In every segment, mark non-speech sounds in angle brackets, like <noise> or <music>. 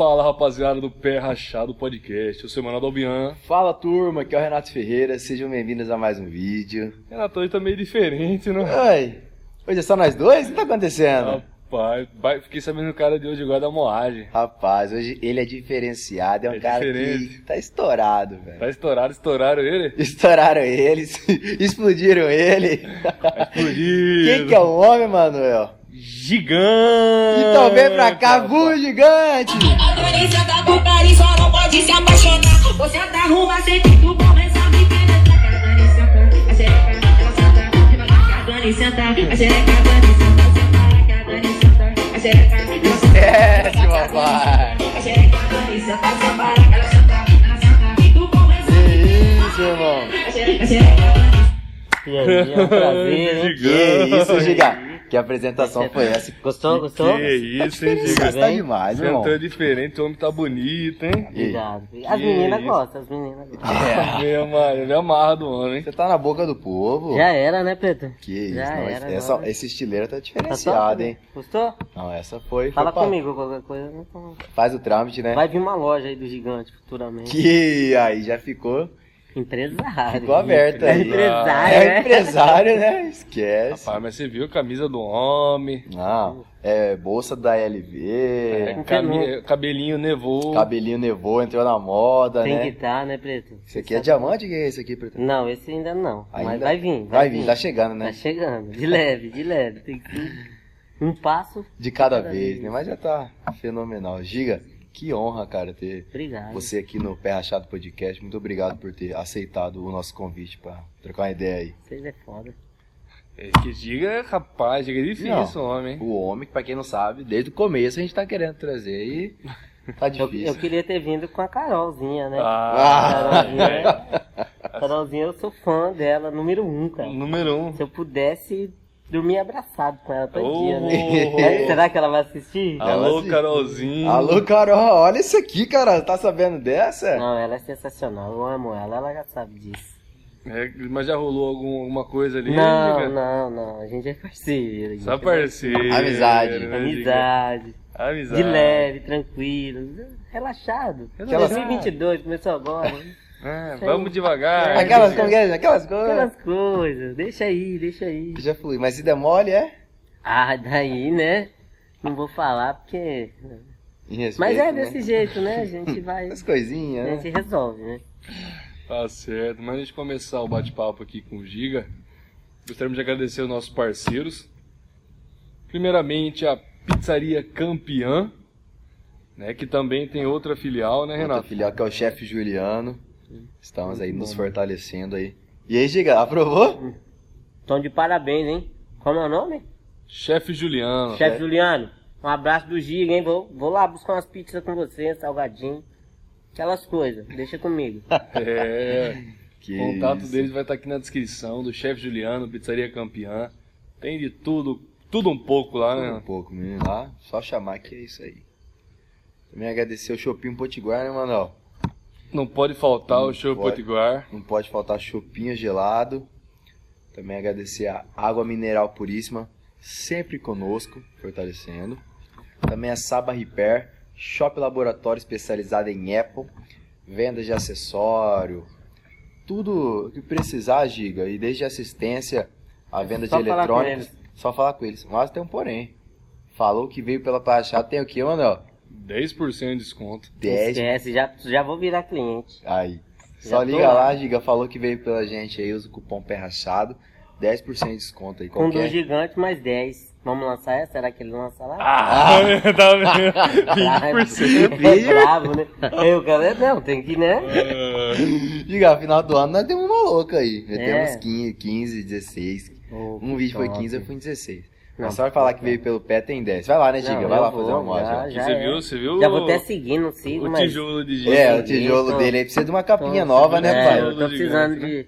Fala rapaziada do Pé Rachado Podcast, eu sou o Manuel Dalbian. Fala turma, aqui é o Renato Ferreira, sejam bem-vindos a mais um vídeo. Renato, hoje tá meio diferente, né? Oi, hoje é só nós dois? O que tá acontecendo? Rapaz, fiquei sabendo que o cara de hoje gosta da moagem. Rapaz, hoje ele é diferenciado, é um É cara diferente. que tá estourado, velho. Tá estourado, estouraram ele? Estouraram eles, <laughs> explodiram ele. Explodido. Quem que é o homem, Manuel? Gigante! Então vem pra cá, Gu Gigante! A Danisa da só não pode se apaixonar. Você tá arruma sempre do bom, resolve penetrar. A Dani senta, a xereca, ela senta. Devagar que a Dani senta, a xereca, a Dani senta. Separa que a Dani senta, a xereca, ela senta. Esquece, papai! A xereca, a Dani senta, separa que ela senta, ela senta. Do bom, Que resolve isso, irmão? a xereca, a xereca, a Dani E aí, é um prazer, <laughs> isso, Giga? Que apresentação foi essa? Gostou, gostou? Que isso, hein, Isso Giga? tá demais, Você irmão. entrou diferente, o homem tá bonito, hein? Obrigado. As Que meninas isso. gostam, as meninas gostam. <laughs> É, Meu, mano, ele amarra do homem. você tá na boca do povo. Já era, né, Preto? Que isso, Já não, era, essa, esse estileiro tá Tá diferenciado, top, hein? né? Gostou? Não, essa foi. foi Fala pra- comigo qualquer coisa. Faz o trâmite, né? Vai vir uma loja aí do gigante futuramente. Que aí já ficou, Empresário. ficou aberta É aí. empresário, É né? empresário, né? Esquece. Rapaz, mas você viu a camisa do homem, Não, é bolsa da LV, é, cabelinho nevou. cabelinho nevou, entrou na moda, Tem né? que estar, né, Preto? Esse aqui é diamante, que é esse aqui, Preto? Não, esse ainda não. Ainda? Mas vai vir. Vai vir, tá chegando, né? Tá chegando. De leve, de leve. Tem que um passo. De cada Cada vez, vez. né? Mas já tá fenomenal. Giga, que honra, cara, ter Obrigado. você aqui no Pé Rachado Podcast. Muito obrigado por ter aceitado o nosso convite pra trocar uma ideia aí. Vocês é foda. É que Giga, rapaz, Giga é difícil, Não. homem. O homem, que pra quem não sabe, desde o começo a gente tá querendo trazer e tá Eu, difícil. eu queria ter vindo com a Carolzinha, né? Ah, Carolzinha, Carolzinha, eu sou fã dela, número um, cara. número um. Se eu pudesse dormir abraçado com ela todo Oh. dia, né? É, <laughs> Será que ela vai assistir? Alô, sim. Carolzinho. Alô, Carol, olha isso aqui, cara. Tá sabendo dessa? Não, ela é sensacional, eu amo ela, ela já sabe disso. É, mas já rolou algum- alguma coisa ali? Não, Giga? não, não, a gente é parceiro. a gente Só é parceiro. <laughs> Amizade. né? Amizade, Amizade. de leve, tranquilo, relaxado. Relaxado. 2022 começou agora, né? É, vamos devagar. Aquelas, como que é? Aquelas coisas. Aquelas coisas, deixa aí, deixa aí. Já flui. Mas se der mole, é? Ah, daí, né? Não vou falar porque. Respeito, Mas é né? desse jeito, né? A gente <laughs> vai. As A coisinhas, né? gente resolve, né? Tá certo. Mas antes de começar o bate-papo aqui com o Giga, gostaríamos de agradecer os nossos parceiros. Primeiramente, a Pizzaria Campeã, né, que também tem outra filial, né, Outra Renato? filial que é o chefe Juliano. Estamos aí nos fortalecendo aí. E aí, Giga, aprovou? Então, de parabéns, hein? Como é o nome? Chefe Juliano. Chefe Juliano. Um abraço do Giga, hein? Vou, vou lá buscar umas pizzas com você, salgadinho. Aquelas coisas. Deixa comigo. <laughs> É. Que O contato isso. deles vai estar aqui na descrição, do Chefe Juliano, Pizzaria Campeã. Tem de tudo, tudo um pouco lá, Um né? pouco, menino. Lá, só chamar que é isso aí. Também agradecer o Shopping Potiguar, né, Manuel? Não pode faltar Não o Show pode. Potiguar. Não pode faltar chopinho gelado. Também agradecer a Água Mineral Puríssima, sempre conosco, fortalecendo. Também a Saba Repair, Shop Laboratório especializado em Apple, venda de acessório, tudo que precisar, Giga, e desde assistência à venda Só de eletrônicos, só falar com eles. Mas tem um porém. Falou que veio pela Pachá, tem o que, Manuel? 10% de desconto. 10 Esquece, já, já vou virar cliente. Aí. Já Só liga lá. lá, Giga. Falou que veio pela gente aí, usa o cupom Pé Rachado. 10% de desconto aí. Com Qualquer. dois gigantes mais 10. Vamos lançar essa? Será que ele lança lá? Ah, <laughs> tá vendo? <laughs> 20%. É bravo, né? Eu, cara, não, tem que, né? Giga, final do ano nós temos uma louca aí. Já É. temos 15, 15, 16. Oh, Um vídeo foi top. 15, eu fui em 16. Não, Mas só vai falar que veio pelo pé tem 10. Vai lá, né, Giga? Não, vai lá vou, fazer uma moda. já, Você é. viu? Você viu? Já vou até seguir, não sigo, o mas... tijolo de gelo. É, o tijolo tô- dele aí precisa de uma capinha tô- nova, né, é, pai? eu tô precisando de...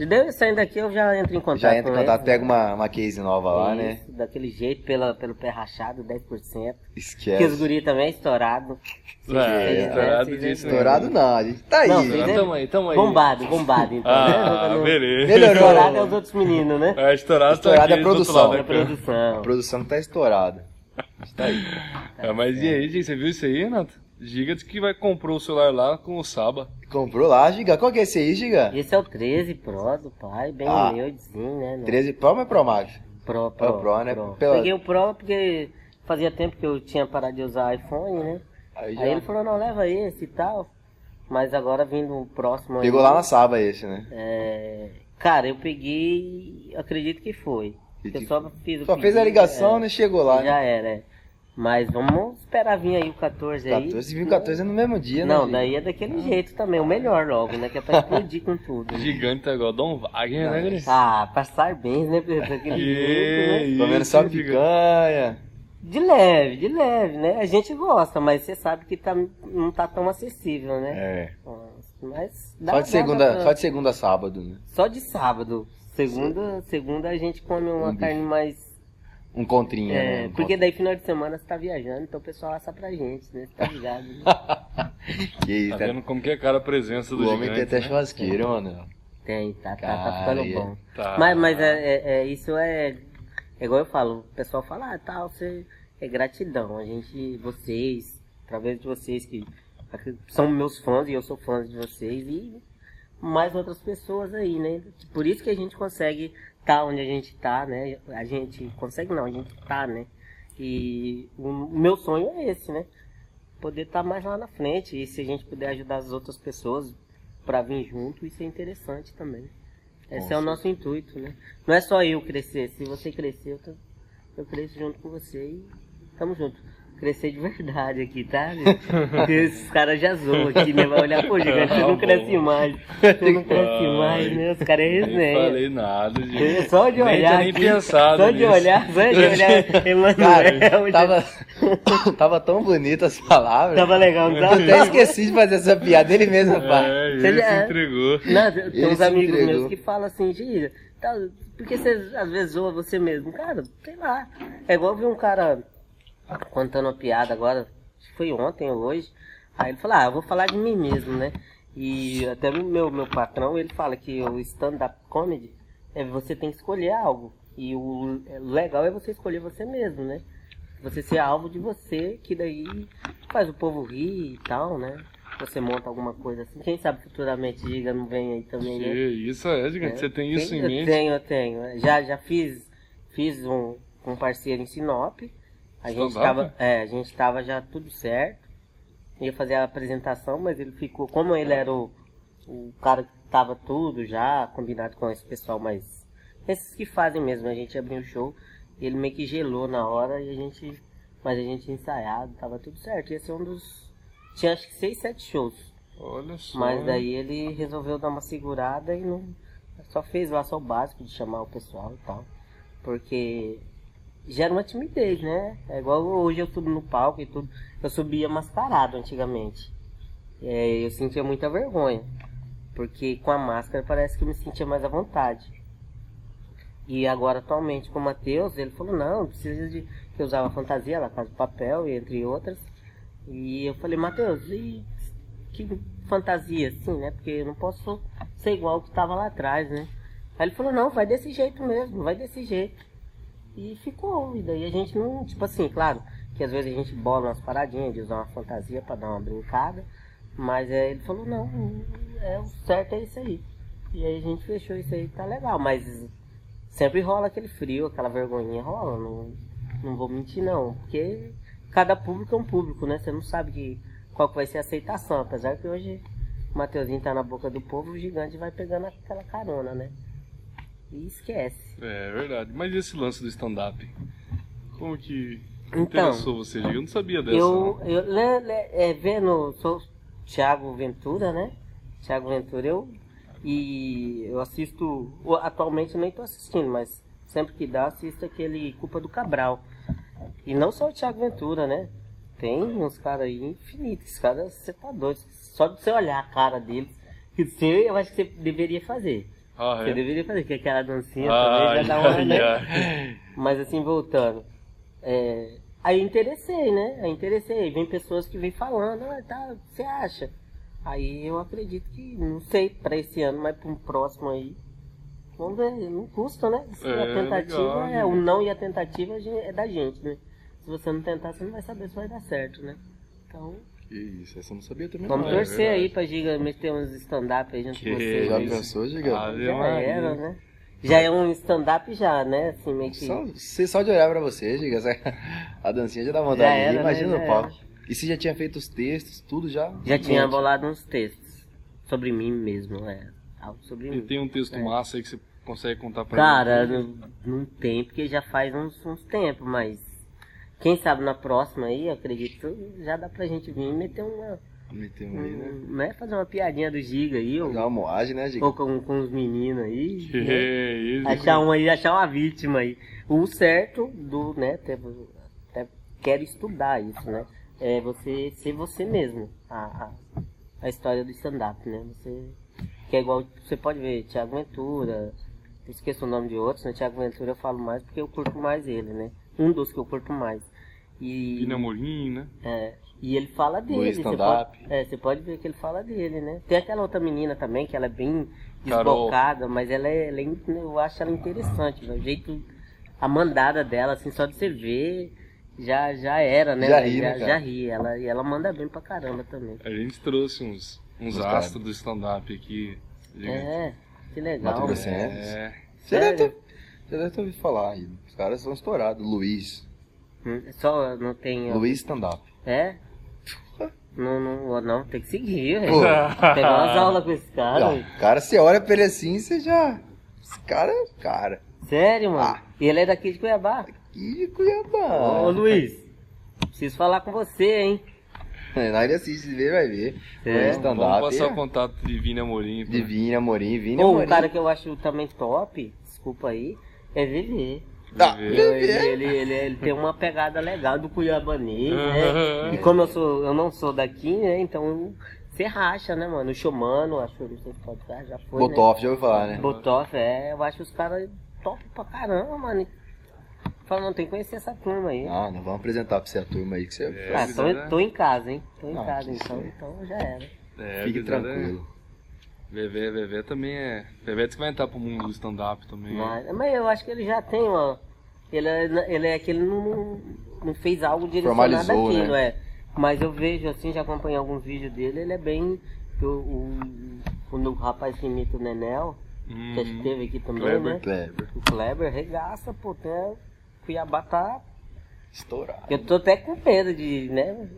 Se der saindo daqui, eu já entro em contato Já entra em contato, pega uma, uma case nova lá, né? Isso, daquele jeito, pela, pelo pé rachado, 10%. Porque os Esquece. guri também é estourado. Ah, É, estourado é, disso. Estourado não, a gente tá aí. Não, né? Tamo aí, tamo aí. Bombado, bombado, então. Ah, né? Beleza. Melhorou. Estourado é os outros meninos, né? É, estourado, Estourado tá é aqui do outro produção. lado É câmera. A produção. produção tá estourada. É, mas e aí, gente, você viu isso aí, Renato? Giga disse que vai comprou o celular lá com o Saba. Comprou lá, Giga. Qual que é esse aí, Giga? Esse é o 13 Pro do pai, bem Ah. humildezinho, né? não- 13 Pro ou é Pro Max? Pro, É o Pro, Pro, né? Pro. Pela- Peguei o Pro porque fazia tempo que eu tinha parado de usar iPhone, né? Aí já- Aí ele falou, não, leva esse e tal. Mas agora vindo o próximo aí, Pegou lá na Saba esse, né? é, Cara, eu peguei, acredito que foi. Eu só fiz Só fez a ligação, é, né? Chegou lá. Já né? era, é. Mas vamos esperar vir aí o 14 aí. 14 viu 14 é no mesmo dia, né? Não, daí é daquele jeito também, o melhor logo, né? Que é pra explodir com tudo. né? <laughs> Gigante tá igual Dom Wagner, né, Gris? Ah, passar bem, né? Daquele <laughs> jeito, né? Que Comendo só picanha. De leve, de leve, né? A gente gosta, mas você sabe que tá, não tá tão acessível, né? É. Mas dá, Só de segunda, dá pra- só de segunda a sábado, né? só de sábado. Segunda, segunda a gente come uma Um carne mais. Um contrinha, É, né? Um porque daí final de semana você tá viajando, então o pessoal assa pra gente, né? Você tá ligado? Né? <laughs> Que isso, Tá tá vendo como que é cara a presença do O homem tem gigante, até né? churrasqueiro, mano. Tem, tá, tá, tá ficando e- bom. Tá. Mas, mas é, é- é- isso é, é igual eu falo, o pessoal fala, ah, tal, você é gratidão. A gente, vocês, através de vocês que são meus fãs e eu sou fã de vocês e mais outras pessoas aí, né? Por isso que a gente consegue estar onde a gente tá, né? A gente consegue não, a gente tá, né? E o meu sonho é esse, né? Poder estar mais lá na frente e se a gente puder ajudar as outras pessoas para vir junto, isso é interessante também. Esse é o nosso intuito, né? Não é só eu crescer, se você crescer, eu, tô- eu cresço junto com você e tamo junto. Crescer de verdade aqui, tá? Porque esses caras já zoam aqui, né? Vai olhar, pô, gigante, você não Tá cresce mais. Você não cresce mais, né? Os caras é Nem resenha. falei nada, gente. Só de Nem olhar. tinha nem aqui, pensado Só de nisso. olhar, só de olhar. Emanuel. Tava, <coughs> tava tão bonita as palavras. Tava legal, não Eu até tava? esqueci de fazer essa piada. Ele mesmo faz. É, ele Você se já- entregou. Não, tem Ele uns amigos entregou. meus que falam assim, Gira, tá, porque você às vezes zoa você mesmo. Cara, sei lá. É igual vi um cara contando uma piada agora, foi ontem ou hoje. Aí ele falou, ah, eu vou falar de mim mesmo, né? E até o meu, meu patrão, ele fala que o stand-up comedy é você tem que escolher algo. E o legal é você escolher você mesmo, né? Você ser alvo de você, que daí faz o povo rir e tal, né? Você monta alguma coisa assim. Quem sabe futuramente Giga não vem aí também, né? isso é, gigante. Você tem isso em eu mente? tenho, eu tenho. Já, já fiz, fiz um, um parceiro em Sinop. A gente Stand-up? tava, é, a gente tava já tudo certo. Ia fazer a apresentação, mas ele ficou, como ele era o, o cara que tava tudo já combinado com esse pessoal mais esses que fazem mesmo, a gente abriu o show, e ele meio que gelou na hora e a gente, mas a gente ensaiado, tava tudo certo. Ia ser um dos tinha acho que seis, sete shows. Olha só. Mas daí ele resolveu dar uma segurada e não. Só fez lá só o básico de chamar o pessoal e tal. Porque gera uma timidez, né? É igual hoje eu subo no palco e tudo. Eu subia mascarado antigamente. É, eu sentia muita vergonha. Porque com a máscara parece que eu me sentia mais à vontade. E agora atualmente com o Matheus, ele falou, não, precisa de. eu usava fantasia lá, Casa de Papel, entre outras. E eu falei, Matheus, e que fantasia, assim, né? Porque eu não posso ser igual o que tava lá atrás, né? Aí ele falou, não, vai desse jeito mesmo, vai desse jeito. E ficou, e daí a gente não, tipo assim, claro, que às vezes a gente bola umas paradinhas de usar uma fantasia pra dar uma brincada, mas é, ele falou, não, é, o certo é isso aí. E aí a gente fechou isso aí, tá legal, mas sempre rola aquele frio, aquela vergonhinha rola, não, não vou mentir não, porque cada público é um público, né? Você não sabe que, qual que vai ser a aceitação, apesar que hoje o Mateuzinho tá na boca do povo, o gigante vai pegando aquela carona, né? E esquece. É verdade. Mas e esse lance do stand-up? Como que Então, interessou você, Giga? Eu não sabia dessa. Eu, não. eu le- le- é, vendo, sou Thiago Ventura, né? Thiago Ventura, eu e eu assisto, atualmente eu nem tô assistindo, mas sempre que dá assisto aquele Culpa do Cabral. E não só o Thiago Ventura, né? Tem uns caras aí infinitos, caras você tá doido. Só de você olhar a cara deles, <laughs> que você, eu acho que você deveria fazer. Você é? deveria fazer, que aquela dancinha Ai, também já dá uma, ai, né? ai. <laughs> Mas assim, voltando. é, aí interessei, né? Aí interessei. Vem pessoas que vêm falando, ah, tá, você acha? Aí eu acredito que, não sei, pra esse ano, mas pra um próximo aí. Vamos ver, não custa, né? Se É, a tentativa legal, é, né? o não e a tentativa é é da gente, né? Se você não tentar, você não vai saber se vai dar certo, né? Então, isso, essa eu não sabia também Vamos não. é torcer aí verdade. pra Giga meter uns stand-up aí junto Que com vocês. Já aí. isso. pensou, Giga? Ave Já Maria. era, né? Já é um stand-up já, né? Assim, meio que... Só, você só de olhar pra você, Giga, <laughs> a dancinha já dá vontade Já era, né? imagina Já no palco. E você já tinha feito os textos, tudo já? Já tinha Pronto. bolado uns textos sobre mim mesmo, é. Algo sobre E mim. tem um texto É. massa aí que você consegue contar pra Cara, gente? não, não tem, porque já faz uns, uns tempos, mas quem sabe na próxima aí, eu acredito, já dá pra gente vir e meter uma. Meteu um aí, né? Um, né? Fazer uma piadinha do Giga aí, ou, uma moagem, né, Giga? ou com, com os meninos aí. Que né? isso? Achar um aí, achar uma vítima aí. O certo do, né, até, até quero estudar isso, né? É você ser você mesmo. A, a, a história do stand-up, né? Você. Que é igual, você pode ver, Tiago Ventura, esqueço o nome de outros, né? Tiago Ventura eu falo mais porque eu curto mais ele, né? Um dos que eu curto mais. E. Pina Amorim, né? É, e ele fala dele. Você stand-up. pode, é, você pode ver que ele fala dele, né? Tem aquela outra menina também, que ela é bem Carol. desbocada, mas ela é, ela é in- eu acho ela interessante, né? o jeito, a mandada dela, assim, só de você ver, já, já era, né? Já ri, já, né, cara? já ri. Ela, e ela manda bem pra caramba também. A gente trouxe uns, uns astros do stand-up aqui. É, que legal. Mato né? É. Você deve, ter, você deve ter ouvido falar aí. Os caras são estourados. Luiz. Só não tem. Luiz stand-up. É? Não, não, não, tem que seguir, velho. Pegar umas aulas com esse cara. Não, cara, você olha pra ele assim, você já. Esse cara é o cara. Sério, mano? Ah. E ele é daqui de Cuiabá. Ih, Cuiabá. Ô, Luiz, preciso falar com você, hein? Na ele assiste, vê, vai ver. É. Luiz Vamos passar o é contato de Vini Amorim. pra- Divina, Amorim, Vini, Ou Amorim. um cara que eu acho também top, desculpa aí, é Viver. Ah, Viver. Ele, ele, ele, ele tem uma pegada legal do Cuiabanês, né? E como eu sou, eu não sou daqui, né? Então você racha, né, mano? O Xomano, acho, não sei se pode falar, já foi. Botoff, já ouviu falar, Né? né? Botoff, é, eu acho os caras top pra caramba, mano. Fala, não, tem que conhecer essa turma aí. Ah, nós vamos apresentar pra você a turma aí que você. É. ah, tô, né? tô em casa, hein? Tô em Não, casa, que então, então já era. É, Fique gurizada, tranquilo. Vevé, Vevé também é. Vevé diz que vai entrar pro mundo do stand-up também. Mas, mas eu acho que ele já tem uma. Ele é, ele é que ele não, não fez algo direcionado Formalizou, àquilo, né? é. Mas eu vejo assim, já acompanhei alguns vídeos dele, ele é bem. O, o, quando o rapaz que imita o Nenel, Hum, que que teve aqui também, Kleber. né? Kleber. O Kleber regaça, pô, até Cuiabá tá. Estourado. Eu tô até com medo de, né?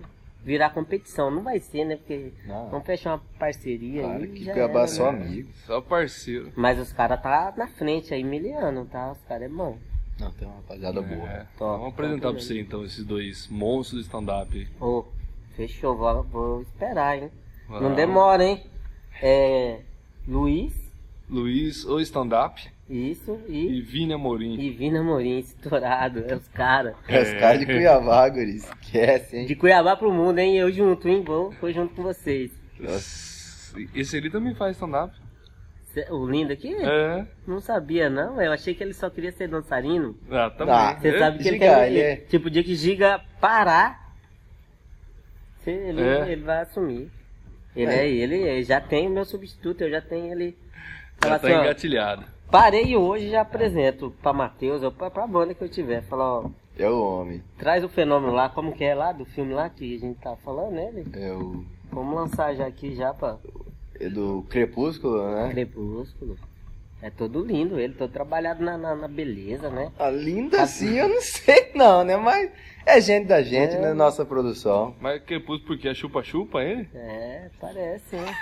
Virar competição. Não vai ser, né? Porque Não. vamos fechar uma parceria Cara, aí. que já Cuiabá era, só né? amigo. Só parceiro. Mas os caras tá na frente aí, miliano, tá? Os caras é bom. Não, tem uma rapaziada boa. É. Top, Vamos apresentar top pra você então esses dois monstros do stand-up. aí. Ô, fechou, vou, vou esperar, hein? Não Vamos. demora, hein? É. Luiz, Luiz, o stand-up. Isso, E e, Vini Amorim. e Vina Morim, estourado. É os caras. É os caras de Cuiabá, guri. Esquece, hein? De Cuiabá pro mundo, hein? Eu junto, hein? Vou, vou junto com vocês. Nossa. Esse ali também faz stand-up. O lindo aqui? É. Não sabia, não. Eu achei que ele só queria ser dançarino. Ah, também. Ah, Você É. sabe que ele Giga, quer. ele é- Tipo, o dia que Giga parar, ele, É. ele vai assumir. Ele É. é. ele, ele já tem o meu substituto, eu já tenho ele. Já tá assim, ó, engatilhado. Parei hoje e já apresento pra Matheus ou pra, pra banda que eu tiver. Fala, ó, É o homem. traz o fenômeno lá, como que é lá, do filme lá que a gente tá falando, né? ele? É o. Vamos lançar já aqui já pra É do Crepúsculo, né? Crepúsculo. É todo lindo ele, todo trabalhado na, na, na beleza, né? Ah, linda assim, eu não <laughs> sei não, né? Mas é gente da gente, É. né? Nossa produção. Mas pus porque é chupa-chupa ele? É, parece, né?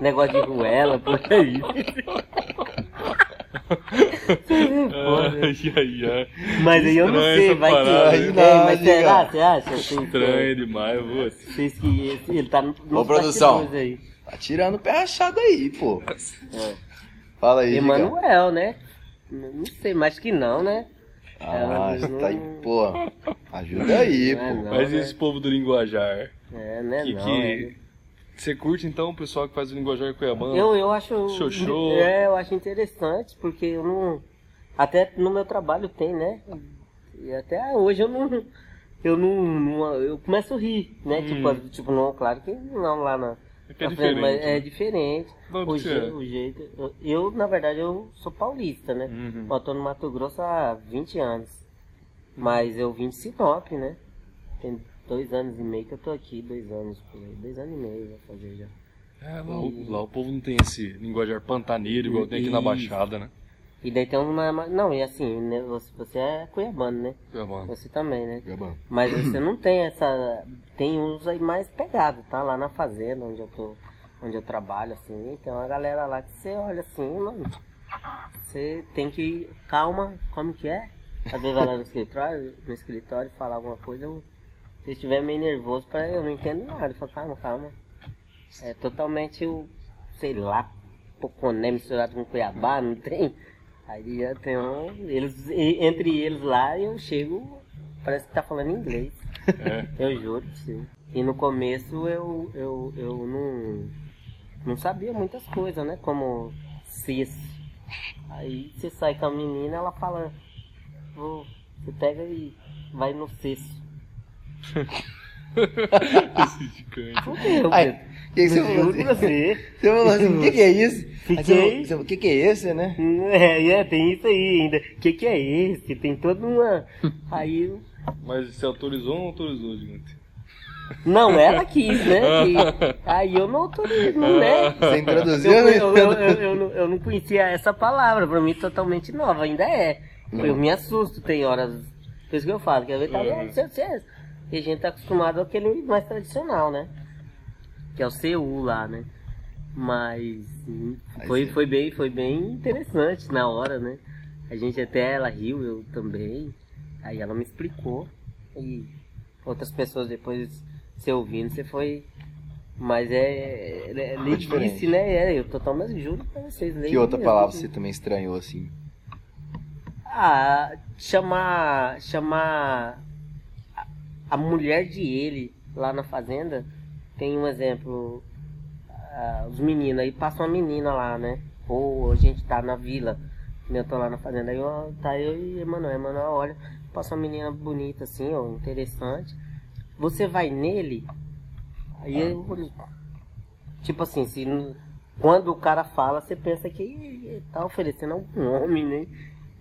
Negócio de ruela, por aí. <laughs> Foda. Ai, ai, ai. Mas aí eu não sei, vai que. parada, hein? É, Não, mas será? Você acha? Estranho demais, você. Vocês que esse- ele tá no Ô, produção. aí. Tá tirando o pé rachado aí, pô. É. Fala aí. Emanuel, né? Não não sei, mas que não, né? Ah, É, tá aí, não- pô. Ajuda aí, Não é pô. não. Mas né? esse povo do linguajar? É, né? Que, não, que... Você curte então o pessoal que faz o linguajar cuiabano? Eu, eu acho. Xoxô. É, eu acho interessante, porque eu não. Até no meu trabalho tem, né? E até hoje eu não. Eu não. não- eu começo a rir, né? Hum. Tipo, tipo, não, claro que não lá na. É é diferente, mas é né? diferente. O, je- é? o jeito. Eu, eu, na verdade, eu sou paulista, né? Uhum. Eu tô no Mato Grosso há 20 anos. Mas eu vim de Sinop, né? Tem- dois anos e meio que eu tô aqui, dois anos por aí. Dois anos e meio vai fazer já. É, lá, o, lá o povo não tem esse linguajar pantaneiro igual tem aqui na. Baixada, né? E daí tem uma. Não, e assim, né, você, você é cuiabano, né? Mano. Você também, né? Gabão. Mas você não tem essa. Tem uns aí mais pegados, tá? Lá na fazenda onde eu tô. Onde eu trabalho, assim, tem uma galera lá que você olha assim, mano. Você tem que. Calma, como que é? Às vezes vai lá no escritório, no escritório falar alguma coisa, eu, se estiver meio nervoso, pra, eu não entendo nada. Eu falo, calma, calma. É totalmente o, sei lá, Poconé misturado com Cuiabá, não tem? Aí já tem um. Eles, entre eles lá eu chego, parece que tá falando inglês. É. <laughs> Eu juro você. E no começo eu, eu, eu não, não sabia muitas coisas, né? Como cis. Aí você sai com a menina, ela fala, "Vou- você pega e vai no cis. Esse gigante. Que, que você Eu falou juro assim? você. Você falou assim, o que, que é isso? Fiquei- O que, que é esse, né? É, é, tem isso aí ainda. O que, que é esse? Tem toda uma. Aí eu- Mas você autorizou ou não autorizou, gigante? Não, ela quis, né? E aí eu não autorizo, né? Você Eu, introduziu, eu, né? eu, eu, eu não, eu não conhecia essa palavra, pra mim totalmente nova, ainda é. Eu me assusto, tem horas. Por isso que eu falo, que às vezes tá Uhum. bom, certeza. E a gente tá acostumado àquele mais tradicional, né? Que é o CU lá, né? Mas foi, sim. foi, bem, foi bem interessante na hora, né? A gente até ela riu, eu também. Aí ela me explicou. E outras pessoas depois você ouvindo, você foi. Mas é. é, é né? É, eu totalmente juro pra vocês. Que outra mesmo. palavra você também estranhou, assim? Ah, chamar. Chamar. A- mulher de ele lá na fazenda. Tem um exemplo. ah, os meninos, aí passa uma menina lá, né? Ou a gente tá na vila. né, Eu tô lá na fazenda. Aí ó, tá eu e Emanuel. Emanuel olha, passa uma menina bonita assim, ó, interessante. Você vai nele. Aí eu. Tipo assim, se. Quando o cara fala, você pensa que "Ih, tá oferecendo algum homem, né?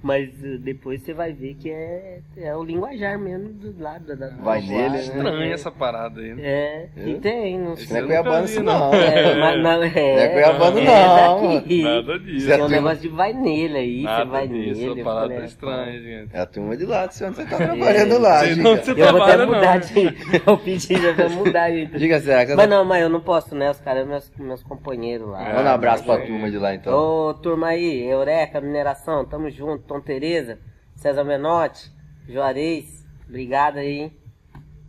Mas eh, depois você vai ver que é, é o linguajar mesmo do lado da. Vai nele, lado, né? Estranha essa parada aí, né? É, e É? tem. Não Isso não é cuiabano isso não. não. é, mas não, é, Não é cuiabano, é não, daqui. Nada disso. Você É um tem- negócio de vai nele aí, Nada você vai disso. nele. Essa parada falei, é estranha, gente. É a turma de lá, de onde você tá trabalhando lá, diga. não, você Eu vou até mudar não. de. <laughs> Eu pedi já pra mudar aí. Diga, será que... Mas não, mas eu não posso, né? Os caras, meus, meus companheiros lá. É, Manda um abraço pra mas- turma de lá, então. Ô, turma aí, Eureka, Mineração, tamo junto, Tom Tereza, César Menotti, Juarez, obrigado aí.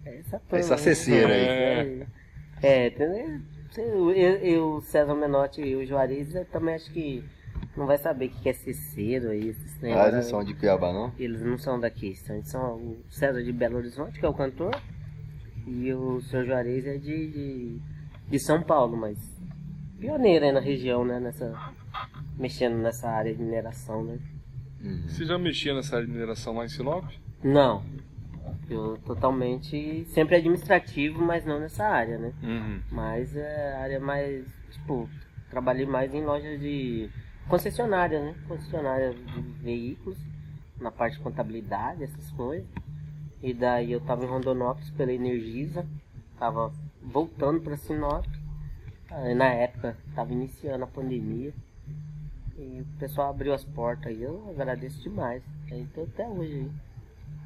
É Essa turma. Essa ceceira aí. É, é, entendeu? Eu, eu, eu, César Menotti e o Juarez, eu também acho que não vai saber o que é ceceiro aí, esses Ah, eles não são de Cuiabá, não? Eles não são daqui, são, são o César de Belo Horizonte, que é o cantor, e o Sr. Juarez é de, de, de São Paulo, mas pioneiro aí na região, né? Nessa, mexendo nessa área de mineração, né? Uhum. Você já mexia nessa área de mineração lá em Sinop? Não. Eu totalmente. Sempre administrativo, mas não nessa área, né? Uhum. Mas é a área mais. Tipo, trabalhei mais em lojas de. concessionária, né? Concessionária de veículos, na parte de contabilidade, essas coisas. E daí eu tava em Rondonópolis pela Energisa, tava voltando para Sinop. Aí, na época tava iniciando a pandemia. E o pessoal abriu as portas aí, eu agradeço demais. Aí tô até hoje aí.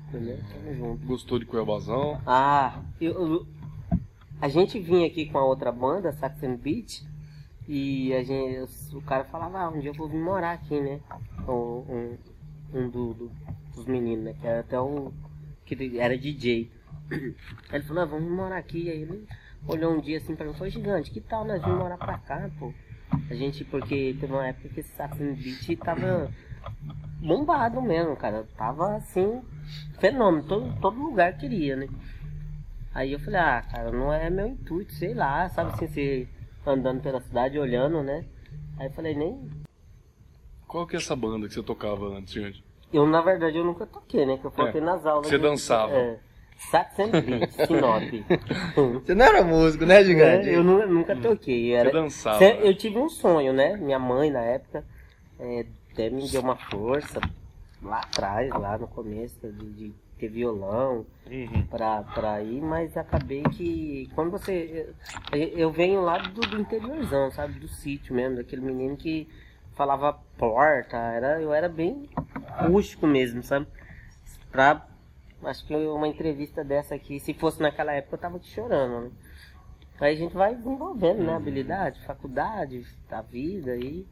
Entendeu? Tamo junto. Gostou de Cuiabazão? Ah, eu, eu- a gente vinha aqui com a outra banda, Saxon Beach, e a gente, o cara falava, ah, um dia eu vou vir morar aqui, né? Um, um, um do- do- dos meninos, né? Que era até o. que era DJ. Ele falou, ah, vamos morar aqui. Aí ele olhou um dia assim pra mim falou, gigante, que tal nós vamos morar pra cá, pô? A gente, porque teve uma época que esse Saxon Beach tava bombado mesmo, cara. Tava assim, fenômeno, todo, todo lugar queria, né? Aí eu falei, ah, cara, não é meu intuito, sei lá, sabe assim, você andando pela cidade olhando, né? Aí eu falei, nem. Qual que é essa banda que você tocava antes, gente? Eu, na verdade, eu nunca toquei, né? Que eu coloquei nas aulas. você de- dançava. É. Sax and Beat, Sinop. Você não era músico, né, gigante? É, eu nu- nunca toquei. Era, Você dançava. Eu tive um sonho, né? Minha mãe, na época, é, até me deu uma força lá atrás, lá no começo, de, de ter violão Uhum. pra, pra ir, mas acabei que quando você. Eu, eu venho lá do, do interiorzão, sabe? Do sítio mesmo, daquele menino que falava porta, era, eu era bem rústico mesmo, sabe? Pra. Acho que uma entrevista dessa aqui, se fosse naquela época, eu tava aqui chorando, né? Aí a gente vai desenvolvendo, né? Habilidade, faculdade, a vida aí.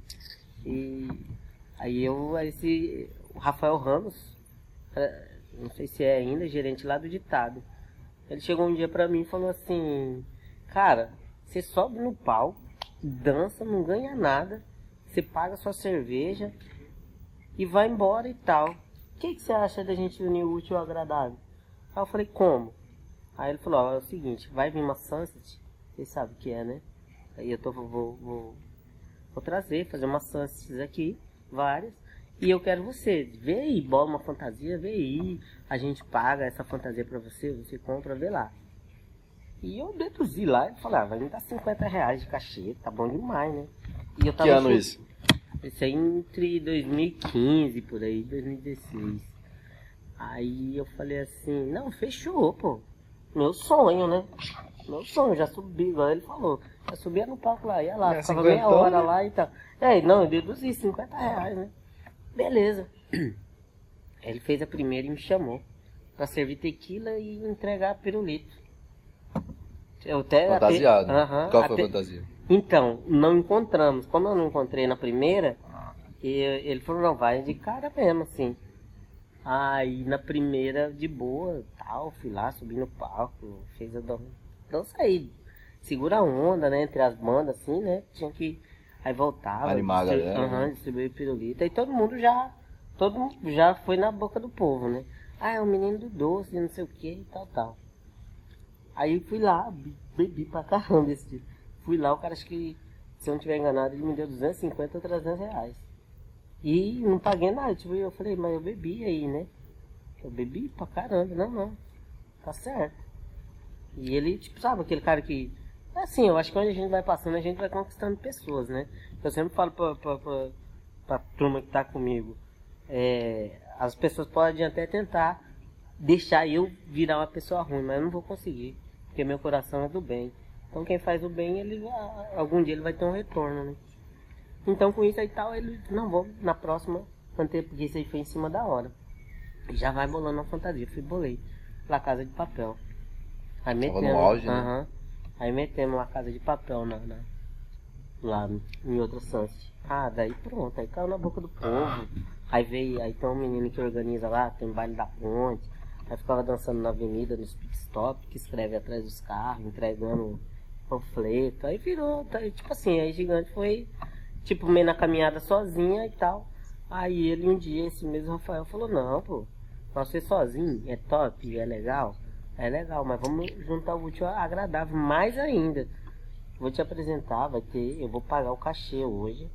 E aí eu, esse. O Rafael Ramos, não sei se é ainda, gerente lá do ditado. Ele chegou um dia pra mim e falou assim, cara, você sobe no palco, dança, não ganha nada, você paga sua cerveja e vai embora e tal. O que, que você acha da gente unir o útil ao agradável? Aí eu falei, como? Aí ele falou, ó, é o seguinte, vai vir uma sunset, vocês sabem o que é, né? Aí eu tô, vou, vou, vou, trazer, fazer uma sunsets aqui, várias. E eu quero você, vê aí, bola uma fantasia, vê aí. A gente paga essa fantasia pra você, você compra, vê lá. E eu deduzi lá e falei, ah, vai me dar 50 reais de cachê, tá bom demais, né? E eu Que ano chu- isso? Esse aí entre 2015, por aí, 2016. Aí eu falei assim, não, fechou, pô. Meu sonho, né? Meu sonho, já subi, igual ele falou. Já subia no palco lá, ia lá, É, ficava meia hora né? lá e tal. É, não, eu deduzi 50 reais, né? Beleza. Aí <clears throat> ele fez a primeira e me chamou pra servir tequila e entregar pirulito. Eu até, Fantasiado. até- Aham, Qual foi a fantasia? Então, não encontramos. Como eu não encontrei na primeira, e- ele falou, não, vai de cara mesmo, assim. Aí na primeira, de boa, tal, fui lá, subi no palco, fez a dan- dança aí. Segura a onda, né, entre as bandas, assim, né? Tinha que. Aí voltava. Animar a distri- galera, Aham, né? distribuir pirulita. E todo mundo já. Todo mundo já foi na boca do povo, né? Ah, é o menino do doce, não sei o que e tal, tal. Aí fui lá, be- bebi pra caramba esse dia. Fui lá, o cara acho que, se eu não tiver enganado, ele me deu 250 ou 300 reais. E não paguei nada, tipo, eu falei, mas eu bebi aí, né? Eu bebi pra caramba, não, não. Tá certo. E ele, tipo, sabe, aquele cara que. é Assim, eu acho que onde a gente vai passando, a gente vai conquistando pessoas, né? Eu sempre falo pra, pra, pra, pra turma que tá comigo. É, as pessoas podem até tentar deixar eu virar uma pessoa ruim, mas eu não vou conseguir. Porque meu coração é do bem. Então quem faz o bem, ele vai- algum dia ele vai ter um retorno, né? Então com isso aí tal, ele não vou na próxima manter, porque isso aí foi em cima da hora. E já vai bolando uma fantasia. Fui bolei. La Casa de Papel. Aí Tava metemos. no auge, né? aham. Aí metemos La Casa de Papel na, na- lá em outra sunset. Ah, daí pronto, aí caiu na boca do povo. Aí veio, aí tem um menino que organiza lá, tem baile da ponte. Aí ficava dançando na avenida, nos pit stop, que escreve atrás dos carros, entregando panfleto. Aí virou, tá, tipo assim, aí gigante foi, tipo, meio na caminhada sozinha e tal. Aí ele um dia, esse mesmo Rafael, falou, não, pô, pra você sozinho é top, é legal. É legal, mas vamos juntar o útil ao agradável mais ainda. Vou te apresentar, vai ter, eu vou pagar o cachê hoje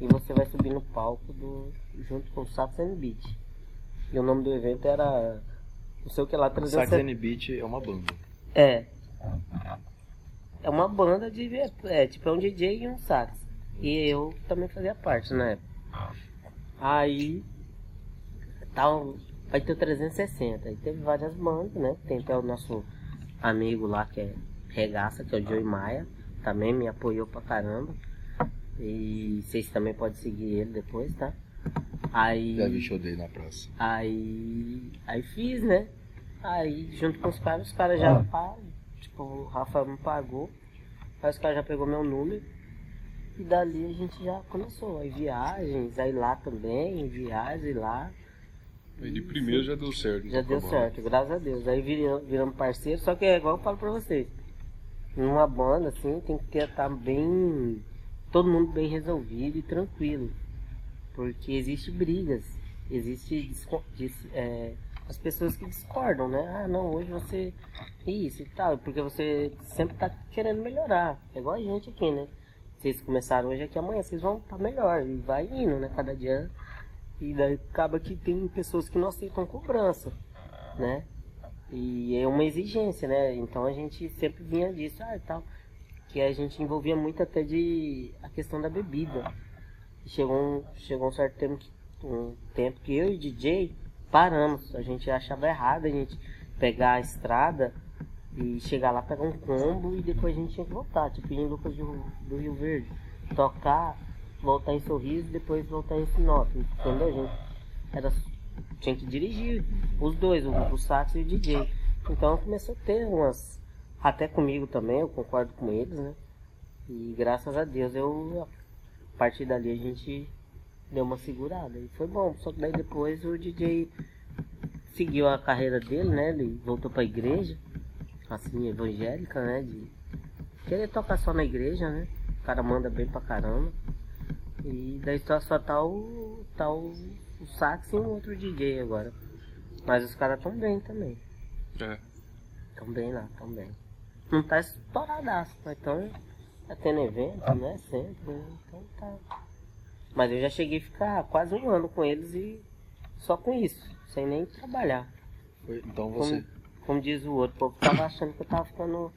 e você vai subir no palco do, junto com o Sax Beat. E o nome do evento era não sei o que lá, Sax 370. and Beat é uma banda. É. É uma banda de. É, tipo, é um DJ e um sax. E eu também fazia parte na época. Aí. Tal, vai ter o 360. Aí teve várias bandas, né? Tem até o nosso amigo lá que é Regaça, que é o Joey Maia. Também me apoiou pra caramba. E vocês também podem seguir ele depois, tá? Aí. Já vi show dele na praça. Aí, aí fiz, né? Aí, junto com os caras, os caras já pagam. Tipo, o Rafa me pagou. Aí os caras já pegou meu número. E dali a gente já começou. Aí viagens, aí lá também, viagens lá. Aí de primeiro já deu certo. Já deu certo, graças a Deus. Aí viramos, viramos parceiro, só que é igual eu falo pra vocês. Numa banda, assim, tem que estar bem. Todo mundo bem resolvido e tranquilo. Porque existe brigas, existe é, as pessoas que discordam, né? Ah, não, hoje você. Isso e tal, porque você sempre tá querendo melhorar. É igual a gente aqui, né? Vocês começaram hoje aqui, amanhã vocês vão estar melhor. E vai indo, né? Cada dia. E daí acaba que tem pessoas que não aceitam cobrança, né? E é uma exigência, né? Então a gente sempre vinha disso, ah, e tal. Que a gente envolvia muito até de a questão da bebida. Chegou um, chegou um certo tempo que, um tempo que eu e o DJ, paramos. A gente achava errado a gente pegar a estrada e chegar lá, pegar um combo e depois a gente tinha que voltar. Tipo, em Lucas do, do Rio Verde, tocar, voltar em Sorriso depois voltar em Sinop. Entendeu? A gente era, tinha que dirigir os dois, o, o sax e o DJ. Então começou a ter umas. Até comigo também, eu concordo com eles, né? E graças a Deus eu. A partir dali a gente deu uma segurada. E foi bom. Só que daí depois o DJ seguiu a carreira dele, né? Ele voltou pra igreja, assim, evangélica, né? De querer tocar só na igreja, né? O cara manda bem pra caramba. E daí só, só tá o. tá o, o sax e um outro DJ agora. Mas os caras tão bem também. É. Tão bem lá, tão bem. Não tá estouradaço, mas tão tá tendo evento, né? Sempre, né? Então tá. Mas eu já cheguei a ficar quase um ano com eles e só com isso, sem nem trabalhar. Então você. Como, como diz o outro, o povo tava achando que eu tava ficando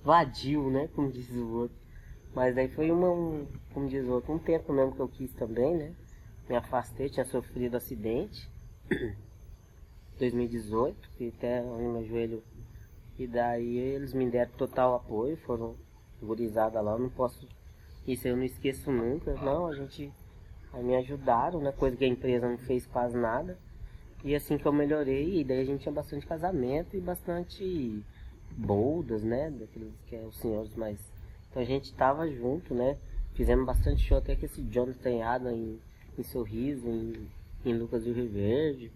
vadio, né? Como diz o outro. Mas aí foi uma, um, como diz o outro, um tempo mesmo que eu quis também, né? Me afastei, tinha sofrido acidente. <coughs> 2018, que até onde meu joelho. E daí eles me deram total apoio, foram gurizada lá, eu não posso. Isso eu não esqueço nunca. Não, a gente. Aí me ajudaram, né? Coisa que a empresa não fez quase nada. E assim que eu melhorei, e daí a gente tinha bastante casamento e bastante boldas, né? Daqueles que é os senhores mais. Então a gente tava junto, né? Fizemos bastante show até com esse Jonathan Adam em, em Sorriso, em, em Lucas do Rio Verde.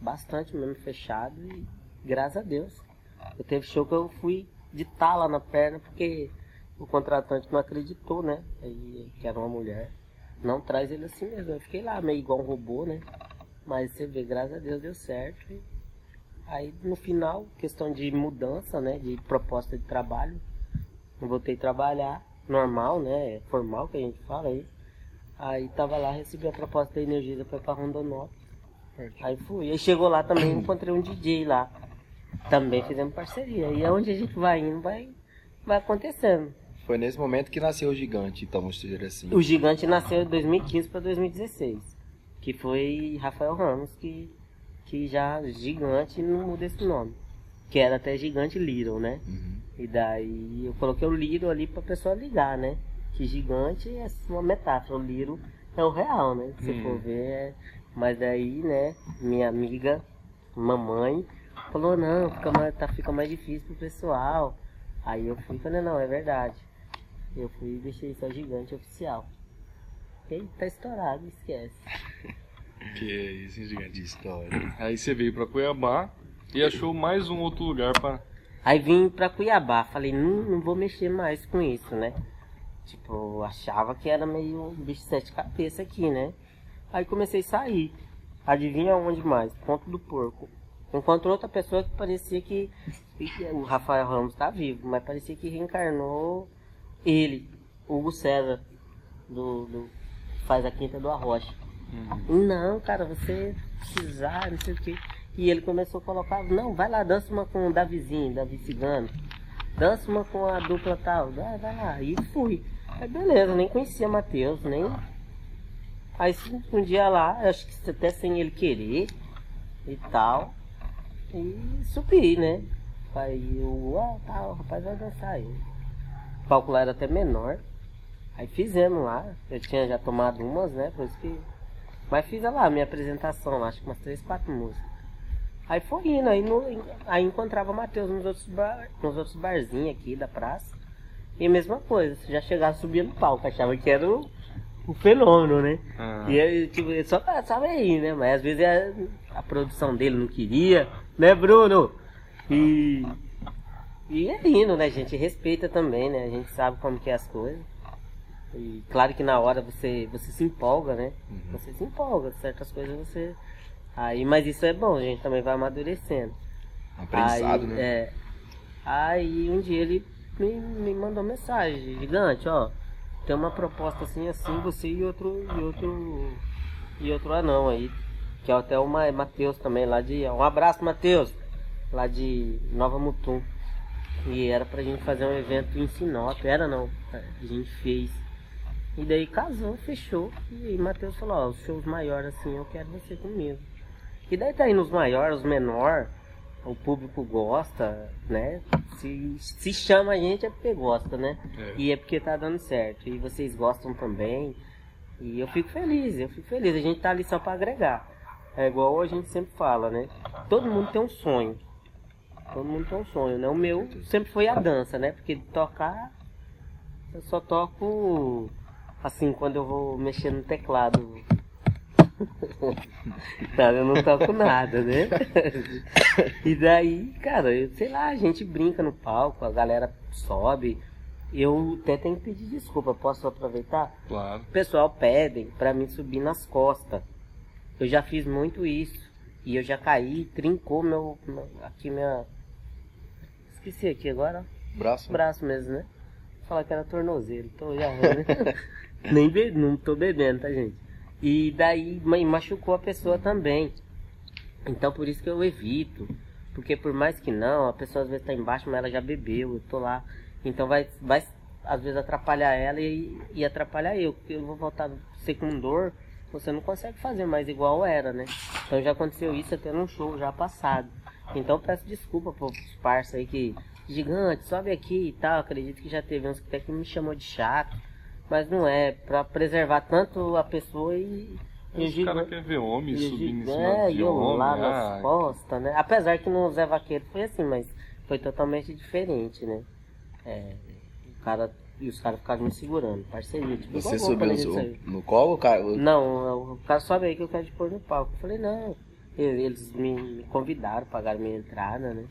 Bastante mesmo fechado e graças a Deus. Eu teve show que eu fui de tala na perna porque o contratante não acreditou, né? Aí, que era uma mulher. Não traz ele assim mesmo. Eu fiquei lá meio igual um robô, né? Mas você vê, graças a Deus deu certo. E aí no final, questão de mudança, né? De proposta de trabalho. Eu voltei a trabalhar normal, né? Formal que a gente fala aí. Aí tava lá, recebi a proposta da Energisa pra ir pra Rondonópolis. Aí fui. Aí chegou lá também, encontrei um DJ lá. Também fizemos parceria. E aonde a gente vai indo, vai, vai acontecendo. Foi nesse momento que nasceu o gigante, então vamos dizer assim. O gigante nasceu de 2015 para 2016. Que foi Rafael Ramos, que, que já gigante não muda esse nome. Que era até gigante Little, né? Uhum. E daí eu coloquei o Little ali pra pessoa ligar, né? Que gigante é uma metáfora, o Little é o real, né? Se Hum. for ver. é- Mas daí, né, minha amiga, mamãe, falou, não, fica mais, tá, fica mais difícil pro pessoal. Aí eu fui e falei, não, é verdade. Eu fui e deixei só gigante oficial. Aí, tá estourado, esquece. Que isso, hein, gigante? De história. Aí você veio pra Cuiabá e achou mais um outro lugar pra. Aí vim pra Cuiabá, falei, não, não vou mexer mais com isso, né? Tipo, achava que era meio um bicho de sete cabeças aqui, né? Aí comecei a sair. Adivinha onde mais? Ponto do Porco. Encontrou outra pessoa que parecia que o Rafael Ramos tá vivo, mas parecia que reencarnou ele, Hugo César, do, do faz a Quinta do Arrocha. Não, cara, você precisar, não sei o que. E ele começou a colocar, não, vai lá, dança uma com o Davizinho, Davi Cigano. Dança uma com a dupla tal, vai, vai lá. E fui. Aí beleza, nem conhecia Matheus, nem. Aí um dia lá, acho que até sem ele querer e tal. E subi, né? Aí ah, tá, o rapaz vai dançar aí. O palco lá era até menor. Aí fizemos lá. Eu tinha já tomado umas, né? Por isso que. Mas fiz lá a minha apresentação, lá, acho que umas três, quatro músicas. Aí foi indo, aí, no, aí encontrava o Matheus nos outros, bar, nos outros barzinhos aqui da praça. E a mesma coisa, já chegava subia no palco, achava que era o, o fenômeno, né? Ah. E aí, tipo, ele só passava aí, né? Mas às vezes a, a produção dele não queria, né, Bruno? E. E é indo, né? A gente respeita também, né? A gente sabe como que é as coisas. E claro que na hora você, você se empolga, né? Você se empolga, certas coisas você. Aí, mas isso é bom, a gente também vai amadurecendo. Aprendizado, aí, né? É. Aí um dia ele me, me mandou mensagem, gigante, ó. Tem uma proposta assim, assim, você e outro. E outro. E outro anão aí. Que é até o Ma- Matheus também, lá de. Um abraço, Matheus! Lá de Nova Mutum. E era pra gente fazer um evento em Sinop. Era não. A gente fez. E daí casou, fechou. E Matheus falou, ó, os shows maiores assim, eu quero você comigo. E daí tá indo os maiores, os menores, o público gosta, né? Se, se chama a gente é porque gosta, né? É. E é porque tá dando certo. E vocês gostam também. E eu fico feliz, eu fico feliz. A gente tá ali só pra agregar. É igual a gente sempre fala, né? Todo mundo tem um sonho. Todo mundo tem um sonho, né? O meu sempre foi a dança, né? Porque tocar, eu só toco assim quando eu vou mexer no teclado. <laughs> Tá, eu não toco nada, né? <laughs> E daí, cara, eu, sei lá, a gente brinca no palco, a galera sobe. Eu até tenho que pedir desculpa, posso aproveitar? Claro. O pessoal pedem pra mim subir nas costas. Eu já fiz muito isso. E eu já caí, trincou meu. meu- aqui minha. Esqueci aqui agora. Braço. Braço mesmo, né? Falar que era tornozelo, tô já né? <laughs> Nem be... não tô bebendo, tá gente? E daí ma- machucou a pessoa também. Então por isso que eu evito. Porque por mais que não, a pessoa às vezes tá embaixo, mas ela já bebeu, eu tô lá. Então vai, vai às vezes atrapalhar ela e, e atrapalhar eu. Porque eu vou voltar ser com dor, você não consegue fazer mais igual era, né? Então já aconteceu isso até num show já passado. Então peço desculpa pros parça aí que. Gigante, sobe aqui e tal. Acredito que já teve uns que até que me chamou de chato. Mas não é, pra preservar tanto a pessoa e. Os caras querem ver homem subindo em gigante, cima é, de e eu homem. lá nas costas, né? Apesar que no Zé Vaqueiro foi assim, mas foi totalmente diferente, né? É, o cara, e os caras ficaram me segurando, parceria. Tipo, Você subiu no, aí. no colo, cara? Não, o cara sobe aí que eu quero te pôr no palco. Eu falei, não. Eles me me convidaram, pagaram minha entrada, né?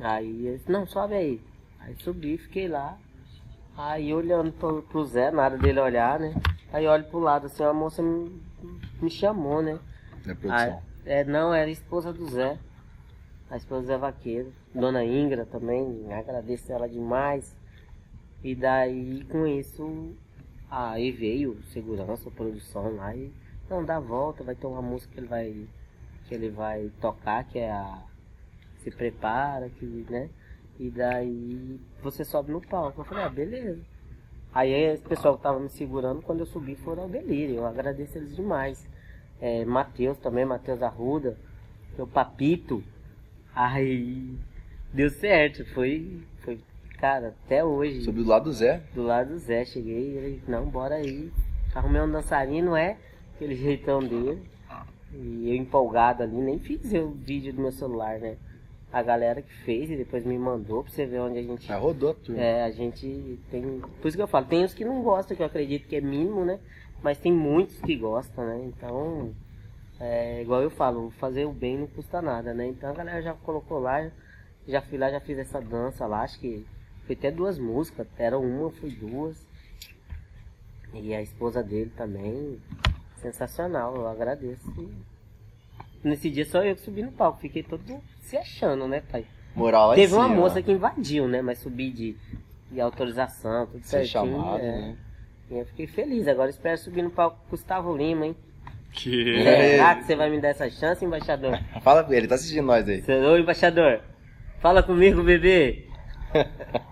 Aí eles, não, sobe aí. Aí subi, fiquei lá. Aí olhando pro, pro Zé, nada dele olhar, né? Aí olho pro lado, assim, a moça me, me chamou, né? Ah, produção. é, não, era a esposa do Zé. A esposa do Zé Vaqueiro. Dona Ingra também, agradeço ela demais. E daí, com isso, aí veio segurança, produção lá e não dá volta, vai ter uma música que ele vai que ele vai tocar, que é a Se Prepara, que, né? E daí você sobe no palco. Eu falei, ah, beleza. Aí esse pessoal que tava me segurando, quando eu subi, foram ao delírio. Eu agradeço eles demais. É, Matheus também, Matheus Arruda, meu papito. Aí deu certo, foi, cara, até hoje. Subiu do lado do Zé. Do lado do Zé, cheguei, ele, não, bora aí. Arrumei um dançarino, é, aquele jeitão dele. E eu empolgado ali, nem fiz o vídeo do meu celular, né? A galera que fez e depois me mandou pra você ver onde a gente. Já rodou tudo. É, a gente tem. Por isso que eu falo, tem os que não gostam, que eu acredito que é mínimo, né? Mas tem muitos que gostam, né? Então, é igual eu falo, fazer o bem não custa nada, né? Então a galera já colocou lá, já fui lá, já fiz essa dança lá, acho que foi até duas músicas, era uma, foi duas. E a esposa dele também, sensacional, eu agradeço. E Nesse dia só eu que subi no palco, fiquei todo se achando, né, pai? Moral em Teve uma cima. moça que invadiu, né? Mas subi de, de autorização, tudo Ser certinho. chamado, é. né? E eu fiquei feliz. Agora espero subir no palco com Gustavo Lima, hein? Que. É. Será que você vai me dar essa chance, embaixador? Fala com ele, tá assistindo nós aí. Ô, embaixador, fala comigo, bebê. <laughs>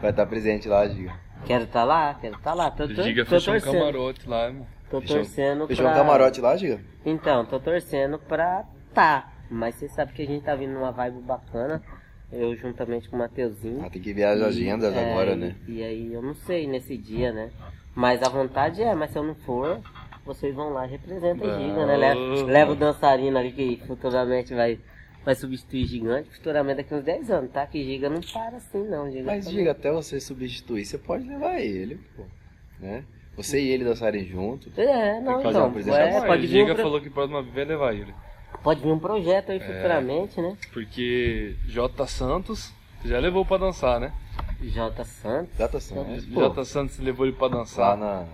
Vai estar presente lá, Giga. Quero tá lá, quero tá lá. Tô, tô, Giga tô fechou um torcendo. camarote lá, mano. Tô Fechou- torcendo Fechou pra... um camarote lá, Giga? Então, tô torcendo pra tá. Mas você sabe que a gente tá vindo numa vibe bacana. Eu juntamente com o Mateuzinho. Ah, tem que ver as agendas É, agora, e- né? E aí eu não sei nesse dia, né? Mas a vontade é, mas se eu não for, vocês vão lá e representam a Giga, né? Leva, Não. leva o dançarino ali que futuramente vai, vai substituir Gigante, futuramente daqui uns 10 anos, tá? Que Giga não para assim não, Giga. Mas, Giga, até você substituir, você pode levar ele, pô. Né? Você e ele dançarem junto. É, não, então. É, pode, o vir um Giga pro- falou que uma vez levar ele. pode vir um projeto É. aí futuramente, né? Porque J Santos já levou pra dançar, né? J Santos. Data Santos. Pô, J Santos levou ele pra lá dançar. na...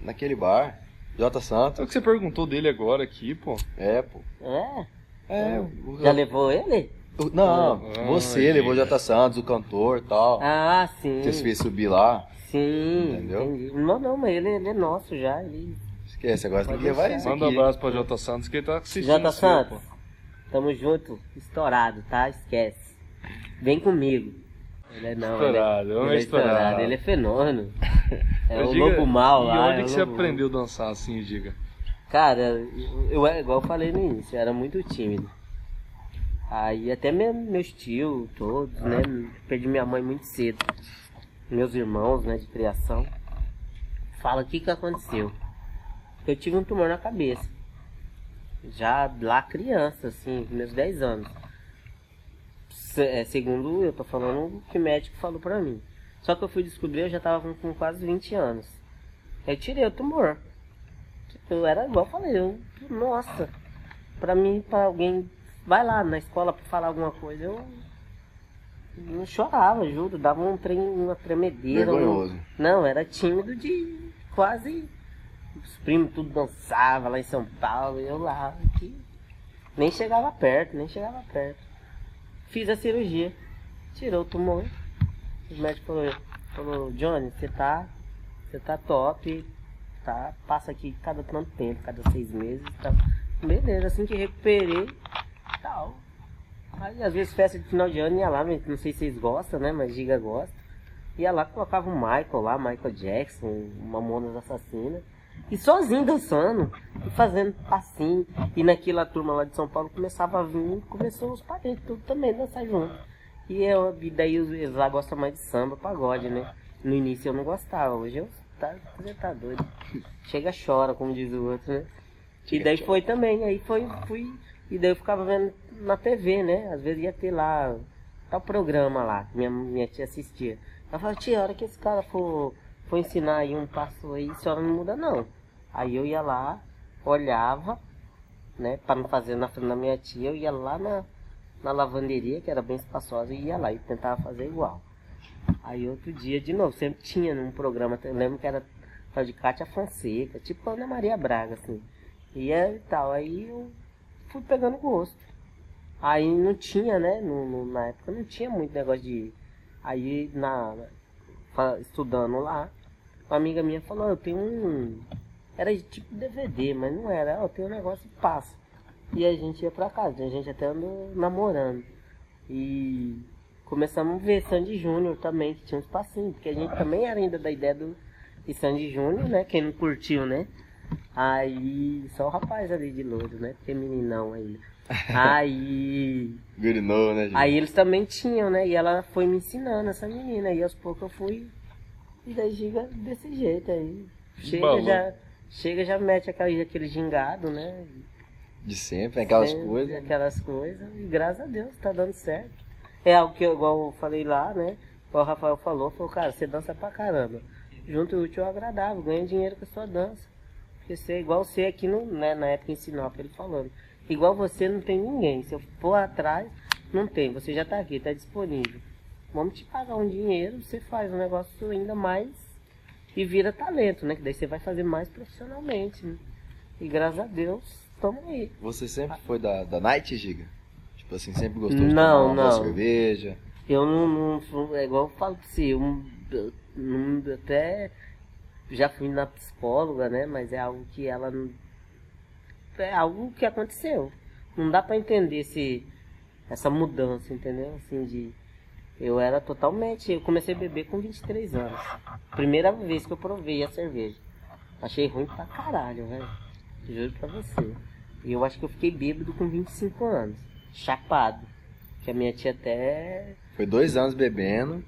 Naquele bar. J É o Santos. que você perguntou dele agora aqui, pô. É, pô. É? É, o... Já levou ele? o- Não, Ah, você levou Giga. J Santos, o cantor e tal. Ah, sim. Você fez subir lá. Sim, Entendeu? entendi. Não, não, mas ele, ele é nosso já. Ele... Esquece, agora você tem que Pode levar isso Manda um abraço pra J Santos que ele tá assistindo. J o seu, Santos, pô. tamo junto, estourado, tá? Esquece. Vem comigo. Ele é não, Estourado, ele, é, ele é estourado. estourado, ele é fenômeno. <laughs> É Ô, o Giga, lobo mal E lá. onde é que o você lobo- aprendeu a dançar assim, Giga? Cara, eu, igual eu falei no início, eu era muito tímido. Aí até me- meus tios, todos, né? Perdi minha mãe muito cedo. Meus irmãos, né, de criação. Fala o que que aconteceu. Eu tive um tumor na cabeça. Já lá criança, assim, meus 10 anos. É, segundo eu tô falando o que o médico falou pra mim. Só que eu fui descobrir, eu já tava com, com quase 20 anos. Eu tirei o tumor. Eu era igual eu falei, eu, nossa, pra mim, pra alguém, vai lá na escola pra falar alguma coisa, eu não chorava, juro, dava um trem, uma tremedeira. um- Vergonhoso. Não, era tímido de quase. Os primos tudo dançava lá em São Paulo, e eu lá, aqui. Nem chegava perto, nem chegava perto. Fiz a cirurgia, tirou o tumor. O médico falou, falou Johnny, você tá. Você tá top, tá? Passa aqui cada tanto tempo, cada seis meses, tá? Beleza, assim que recuperei, tal. Aí às vezes festa de final de ano ia lá, não sei se vocês gostam, né? Mas Giga gosta. Ia lá, colocava o Michael lá, Michael Jackson, Mamonas Assassina. E sozinho dançando, e fazendo passinho. E naquela turma lá de São Paulo começava a vir, começou os parentes tudo também dançar junto. E, eu, e daí eles lá gostam mais de samba, pagode, né? No início eu não gostava, hoje eu tá, você tá doido. Chega chora, como diz o outro, né? E daí foi também, aí foi, fui, e daí eu ficava vendo na TV, né? Às vezes ia ter lá, tal programa lá, que minha, minha tia assistia. Ela falava, tia, a hora que esse cara for, for ensinar aí um passo aí, a senhora não muda não. Aí eu ia lá, olhava, né, para não fazer na frente da minha tia, eu ia lá na, na lavanderia, que era bem espaçosa, e ia lá e tentava fazer igual. Aí outro dia, de novo, sempre tinha num programa, eu lembro que era tal de Cátia Fonseca, tipo Ana Maria Braga, assim. E tal, aí eu fui pegando gosto. Aí não tinha, né, no, no- na época não tinha muito negócio de... Aí, na, estudando lá, uma amiga minha falou, eu tenho um... Era tipo DVD, mas não era, eu tenho um negócio e passa. E a gente ia pra casa, a gente até andou namorando. E começamos a ver Sandy Júnior também, que tinha uns passinhos, porque a gente também era ainda da ideia do de Sandy Júnior, né? Quem não curtiu, né? Aí, só o rapaz ali de louro, né? Porque meninão ainda. Aí, <laughs> Gurinou, né, gente? aí eles também tinham, né? E ela foi me ensinando, essa menina. E aos poucos eu fui. E daí giga desse jeito aí. Chega Balão. já. Chega já mete aquele, aquele gingado, né? De sempre, aquelas Sempre coisas. Aquelas coisas. E graças a Deus tá dando certo. É algo que igual eu falei lá, né? O Rafael falou, falou, cara, você dança pra caramba. Junto o útil ao agradável, ganha dinheiro com a sua dança. Porque você é igual você aqui no, né, na época em Sinop, ele falando. Igual você não tem ninguém. Se eu for atrás, não tem. Você já tá aqui, tá disponível. Vamos te pagar um dinheiro, você faz um negócio ainda mais e vira talento, né? Que daí você vai fazer mais profissionalmente. Né? E graças a Deus, estamos aí. Você sempre foi da, da Night, Giga? Tipo assim, sempre gostou de Não, tomar uma não. cerveja? Eu não, não é igual eu falo pra você, eu, eu não- até já fui na psicóloga, né? Mas é algo que ela não. É algo que aconteceu. Não dá pra entender esse, essa mudança, entendeu? Assim, de. Eu era totalmente. Eu comecei a beber com 23 anos. Primeira vez que eu provei a cerveja. Achei ruim pra caralho, velho. Juro pra você. E eu acho que eu fiquei bêbado com 25 anos. Chapado. Que a minha tia até Foi dois anos bebendo.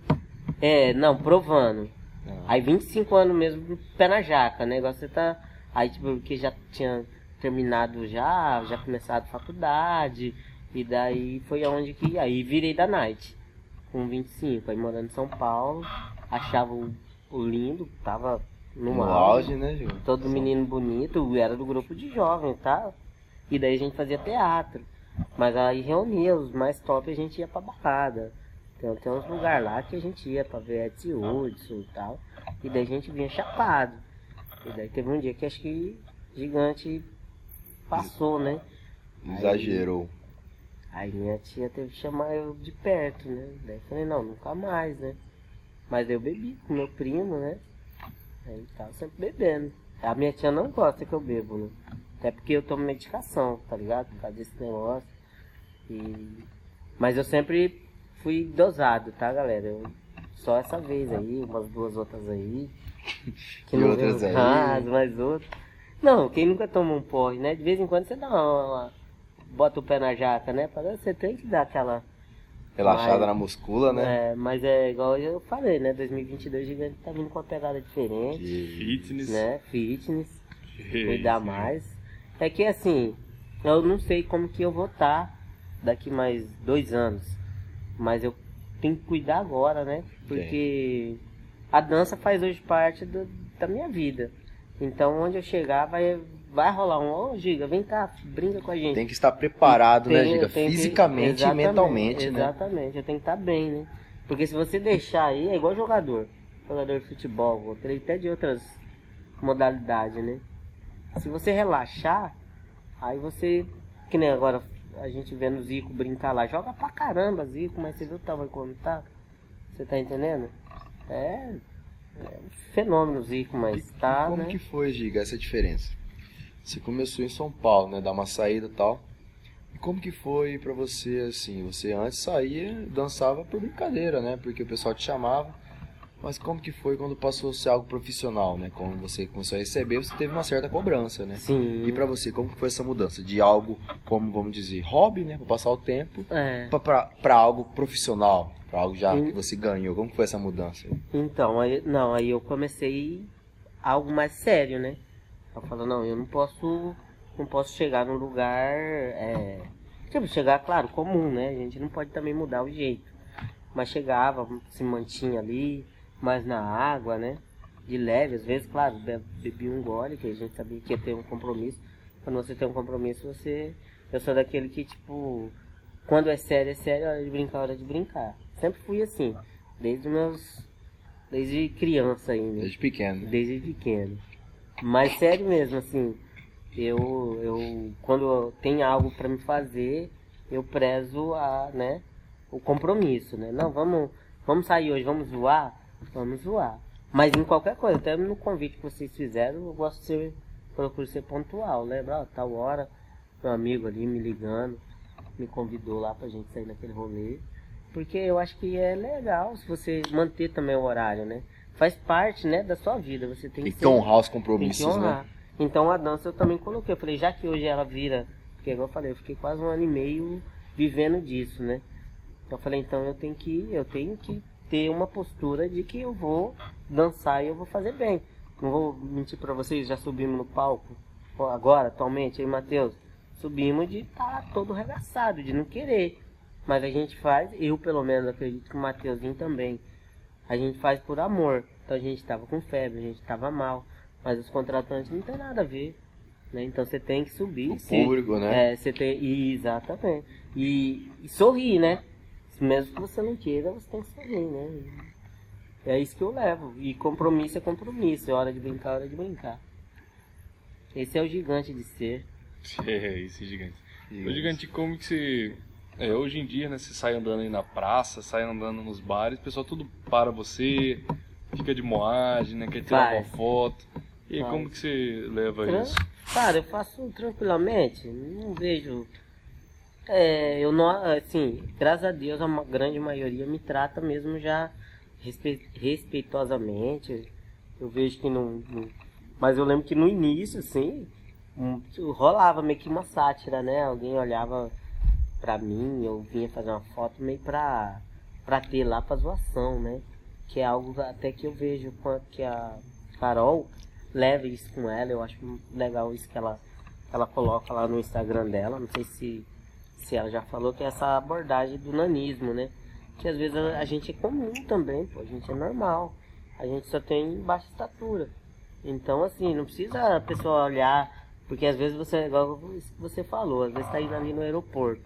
é, não, provando. Ah. Aí 25 anos mesmo, pé na jaca, né? Igual você tá. Aí tipo, que já tinha terminado já, já começado a faculdade. E daí foi aonde que. Aí virei da night. Com 25, aí morando em São Paulo. Achava o, o lindo, tava no, No auge. auge, né, Ju? Todo menino bonito, era do grupo de jovens, tá? E daí a gente fazia teatro. Mas aí reunia os mais top, a gente ia pra balada. Tem, tem uns lugares lá que a gente ia pra ver Etsy Hudson e tal. E daí a gente vinha chapado. E daí teve um dia que acho que gigante passou, né? Exagerou. Aí minha tia teve que chamar eu de perto, né? Daí eu falei, não, nunca mais, né? Mas eu bebi com meu primo, né? Aí tava sempre bebendo. A minha tia não gosta que eu bebo, né? Até porque eu tomo medicação, tá ligado? Por causa desse negócio. E... Mas eu sempre fui dosado, tá, galera? Eu... Só essa vez aí, umas duas outras aí. Que <laughs> E não outras aí. caso, mais outras. Não, quem nunca toma um porre, né? De vez em quando você dá uma, uma- bota o pé na jaca, né? Você tem que dar aquela. Relaxada Mas- na muscula, né? É, mas é igual eu falei, né? 2022 o gigante tá vindo com uma pegada diferente, E- Fitness. né? Fitness, Que cuidar isso, mais. É que assim, eu não sei como que eu vou estar daqui mais dois anos, mas eu tenho que cuidar agora, né? Porque a dança faz hoje parte do- da minha vida. Então onde eu chegar vai, vai rolar um, ô Giga, vem cá, brinca com a gente. Tem que estar preparado, né, Tem- Giga? tem que- Fisicamente e exatamente, mentalmente, né? Exatamente, eu tenho que estar bem, né? Porque se você deixar aí, é igual jogador. Jogador de futebol, até de outras modalidades, né? Se você relaxar, aí você. Que nem agora a gente vendo o Zico brincar lá, joga pra caramba, Zico, mas você viu o tamanho como tá? Você tá entendendo? É. é um fenômeno Zico, mas tá, Como né? que foi, Giga, essa diferença? Você começou em São Paulo, né? Dar uma saída e tal. E como que foi pra você, assim? Você antes saía, dançava por brincadeira, né? Porque o pessoal te chamava. Mas como que foi quando passou a ser algo profissional, né? Quando você começou a receber, você teve uma certa cobrança, né? Sim. E pra você, como que foi essa mudança? De algo, como vamos dizer, hobby, né? Pra passar o tempo, É. pra algo profissional, pra algo já que você ganhou. Como que foi essa mudança? Então, aí, não, aí eu comecei algo mais sério, né? Eu falo, não, eu não posso, não posso chegar num lugar, é, tipo, chegar, claro, comum, né? A gente não pode também mudar o jeito. Mas chegava, se mantinha ali, mais na água, né? De leve, às vezes, claro, be- bebia um gole, que a gente sabia que ia ter um compromisso. Quando você tem um compromisso, você... Eu sou daquele que, tipo, quando é sério, é sério, hora de brincar, hora de brincar. Sempre fui assim, desde meus... Desde criança ainda Desde pequeno. né? desde pequeno. Mas sério mesmo, assim, eu, eu quando tem algo pra me fazer, eu prezo a, né, o compromisso, né? Não, vamos, vamos sair hoje, vamos zoar? Vamos zoar. Mas em qualquer coisa, até no convite que vocês fizeram, eu gosto de ser, procuro ser pontual, lembra? Ó, tal hora, meu amigo ali me ligando, me convidou lá pra gente sair naquele rolê. Porque eu acho que é legal se você manter também o horário, né? Faz parte, né, da sua vida. Você tem Tem que que honrar os tem que compromissos, né? honrar. Então a dança eu também coloquei. Eu falei, já que hoje ela vira, porque igual eu falei, eu fiquei quase um ano e meio vivendo disso, né? Então eu falei, então eu tenho que, eu tenho que ter uma postura de que eu vou dançar e eu vou fazer bem. Não vou mentir pra vocês, já subimos no palco agora, atualmente, aí Matheus, subimos de estar tá todo regaçado, de não querer. Mas a gente faz, eu pelo menos acredito que o Mateuzinho também. A gente faz por amor. Então a gente tava com febre, a gente tava mal. Mas os contratantes não tem nada a ver. Né? Então você tem que subir. O se- público, né? É, você tem. Exatamente. E, e sorrir, né? Mesmo que você não queira, você tem que sorrir, né? É isso que eu levo. E compromisso é compromisso. É hora de brincar, é hora de brincar. Esse é o gigante de ser. <laughs> É, esse gigante. Gigante. O gigante, como que você. É, hoje em dia, né? Você sai andando aí na praça, sai andando nos bares, o pessoal tudo para você, fica de moagem, né? Quer tirar Vai. uma foto. E aí, como que você leva Tran- isso? Cara, eu faço tranquilamente, não vejo. É, eu não, assim, graças a Deus a grande maioria me trata mesmo já respe- respeitosamente. Eu vejo que não, não- Mas eu lembro que no início, assim, rolava meio que uma sátira, né? Alguém olhava pra mim, eu vinha fazer uma foto meio pra, pra ter lá pra zoação, né? Que é algo até que eu vejo que a Carol leva isso com ela, eu acho legal isso que ela, ela coloca lá no Instagram dela, não sei se, se ela já falou, que é essa abordagem do nanismo, né? Que às vezes a, gente é comum também, pô, a gente é normal, a gente só tem baixa estatura. Então assim, não precisa a pessoa olhar, porque às vezes você, igual você falou, às vezes tá indo ali no aeroporto,